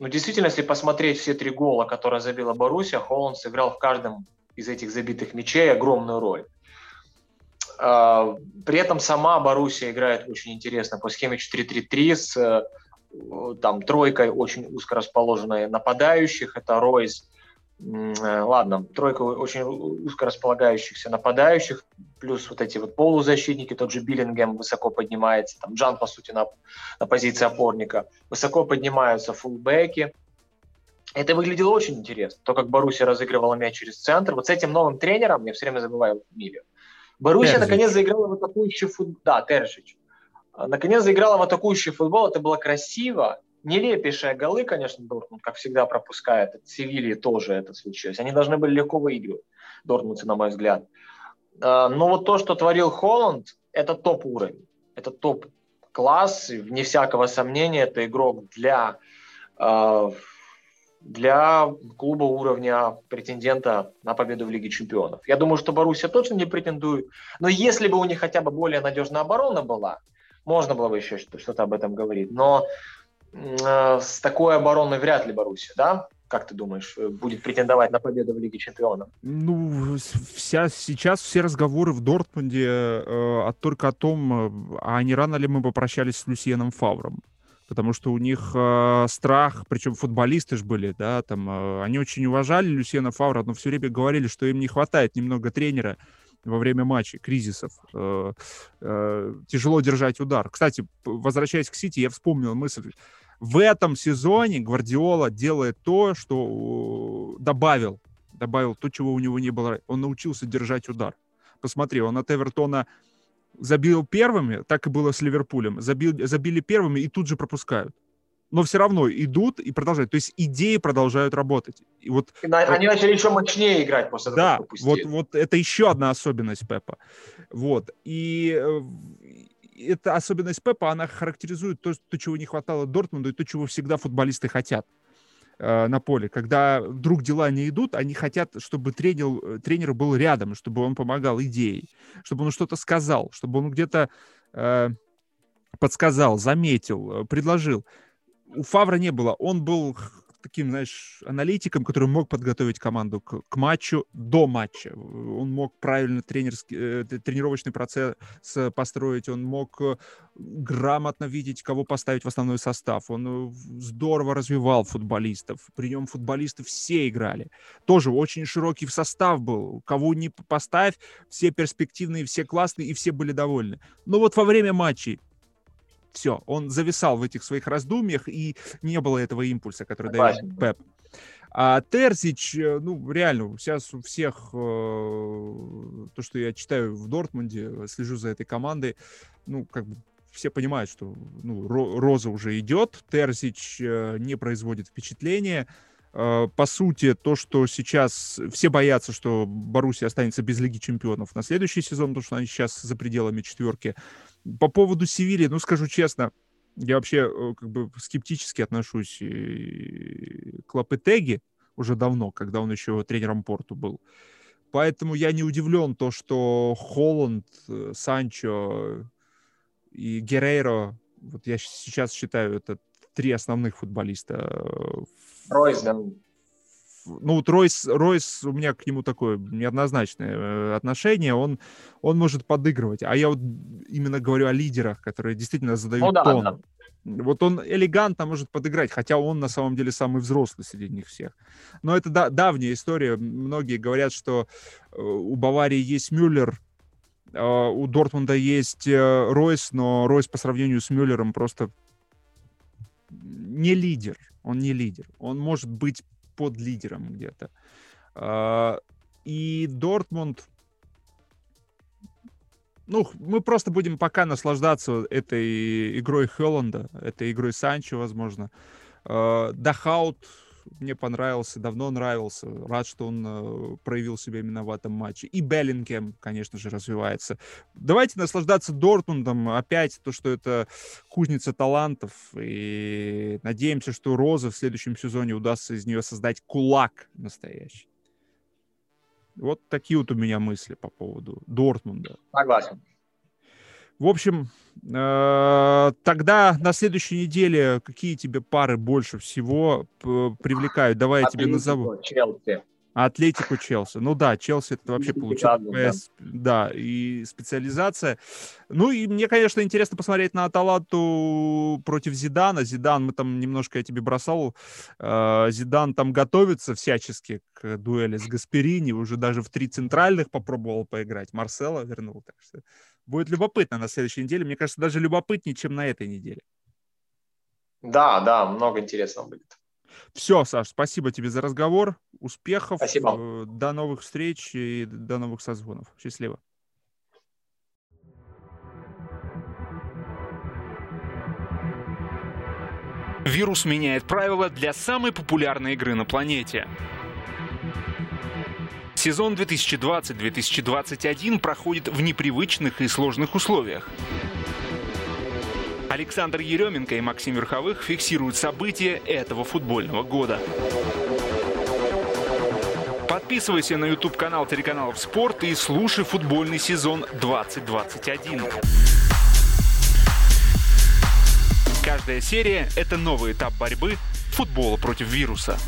Но действительно, если посмотреть все три гола, которые забила Боруссия, Холланд сыграл в каждом из этих забитых мячей огромную роль. А, при этом сама Боруссия играет очень интересно по схеме 4-3-3 с э, там тройкой очень узко расположенной нападающих. Это Ройс, ладно, тройка очень узко располагающихся нападающих, плюс вот эти вот полузащитники, тот же Биллингем высоко поднимается, там Джан, по сути, на, на позиции опорника, высоко поднимаются фулбеки. Это выглядело очень интересно, то, как Боруссия разыгрывала мяч через центр. Вот с этим новым тренером, я все время забываю фамилию, Терзич. наконец заиграла в атакующий футбол. Да, Тержич. Наконец заиграла в атакующий футбол, это было красиво, Нелепейшие голы, конечно, Дортмунд, как всегда, пропускает. От Севильи тоже это случилось. Они должны были легко выигрывать, Дортмундцы, на мой взгляд. А, но вот то, что творил Холланд, это топ-уровень. Это топ-класс, вне всякого сомнения, это игрок для, а, для клуба уровня претендента на победу в Лиге Чемпионов. Я думаю, что Боруссия точно не претендует. Но если бы у них хотя бы более надежная оборона была, можно было бы еще что-то об этом говорить. Но с такой обороной вряд ли Боруссия, да? Как ты думаешь, э, будет претендовать на победу в Лиге Чемпионов? Ну, вся, сейчас все разговоры в Дортмунде э, только о том, а не рано ли мы попрощались с Люсьеном Фавром потому что у них э, страх, причем футболисты же были, да, там, э, они очень уважали Люсьена Фавра, но все время говорили, что им не хватает немного тренера во время матчей, кризисов. Э, э, тяжело держать удар. Кстати, возвращаясь к Сити, я вспомнил мысль. В этом сезоне Гвардиола делает то, что добавил, добавил то, чего у него не было. Он научился держать удар. Посмотри, он от Эвертона забил первыми, так и было с Ливерпулем, забил, забили первыми и тут же пропускают. Но все равно идут и продолжают. То есть идеи продолжают работать. И вот, Они начали еще мощнее играть после того, да, вот, вот это еще одна особенность Пепа. Вот. И э, эта особенность Пепа, она характеризует то, то, чего не хватало Дортмунду и то, чего всегда футболисты хотят э, на поле. Когда вдруг дела не идут, они хотят, чтобы тренер, тренер был рядом, чтобы он помогал идеей, чтобы он что-то сказал, чтобы он где-то э, подсказал, заметил, э, предложил. У Фавра не было. Он был таким, знаешь, аналитиком, который мог подготовить команду к, к матчу до матча. Он мог правильно тренерский, э, тренировочный процесс построить, он мог э, грамотно видеть, кого поставить в основной состав. Он э, здорово развивал футболистов. При нем футболисты все играли. Тоже очень широкий состав был. Кого не поставь, все перспективные, все классные, и все были довольны. Но вот во время матчей все, он зависал в этих своих раздумьях, и не было этого импульса, который дает Пеп. А Терзич, э, ну, реально, сейчас у всех, э, то, что я читаю в Дортмунде, слежу за этой командой, ну, как бы все понимают, что ну, Роза уже идет, Терзич э, не производит впечатления. Э, по сути, то, что сейчас все боятся, что Боруссия останется без Лиги Чемпионов на следующий сезон, потому что они сейчас за пределами четверки. По поводу Севильи, ну, скажу честно, я вообще э, как бы скептически отношусь к Лапетеге уже давно, когда он еще тренером Порту был. Поэтому я не удивлен то, что Холланд, э, Санчо и Герейро, вот я сейчас считаю, это три основных футболиста. Ройс, да ну, вот Ройс, Ройс, у меня к нему такое неоднозначное э, отношение, он, он может подыгрывать, а я вот именно говорю о лидерах, которые действительно задают ну, да, тон. Да. Вот он элегантно может подыграть, хотя он на самом деле самый взрослый среди них всех. Но это да, давняя история. Многие говорят, что э, у Баварии есть Мюллер, а у Дортмунда есть э, Ройс, но Ройс по сравнению с Мюллером просто не лидер. Он не лидер. Он может быть под лидером где-то. А, и Дортмунд, ну, мы просто будем пока наслаждаться этой игрой Хелланда, этой игрой Санчо, возможно. А, Дахаут мне понравился, давно нравился. Рад, что он э, проявил себя именно в этом матче. И Беллингем, конечно же, развивается. Давайте наслаждаться Дортмундом. Опять то, что это кузница талантов. И надеемся, что Роза в следующем сезоне удастся из нее создать кулак настоящий. Вот такие вот у меня мысли по поводу Дортмунда. Согласен. В общем, э, тогда на следующей неделе какие тебе пары больше всего привлекают? Давай я тебе назову. Челси. Атлетику Челси. Ну да, Челси это вообще получилось. Да. да, и специализация. Ну и мне, конечно, интересно посмотреть на Аталанту против Зидана. Зидан, мы там немножко я тебе бросал. Э, Зидан там готовится всячески к дуэли с Гасперини. Уже даже в три центральных попробовал поиграть. Марсела вернул. Так что Будет любопытно на следующей неделе. Мне кажется, даже любопытнее, чем на этой неделе. Да, да, много интересного будет. Все, Саш, спасибо тебе за разговор. Успехов. Спасибо. Э, до новых встреч и до новых созвонов. Счастливо. Вирус меняет правила для самой популярной игры на планете. Сезон 2020-2021 проходит в непривычных и сложных условиях. Александр Еременко и Максим Верховых фиксируют события этого футбольного года. Подписывайся на YouTube-канал телеканалов «Спорт» и слушай футбольный сезон 2021. Каждая серия – это новый этап борьбы футбола против вируса.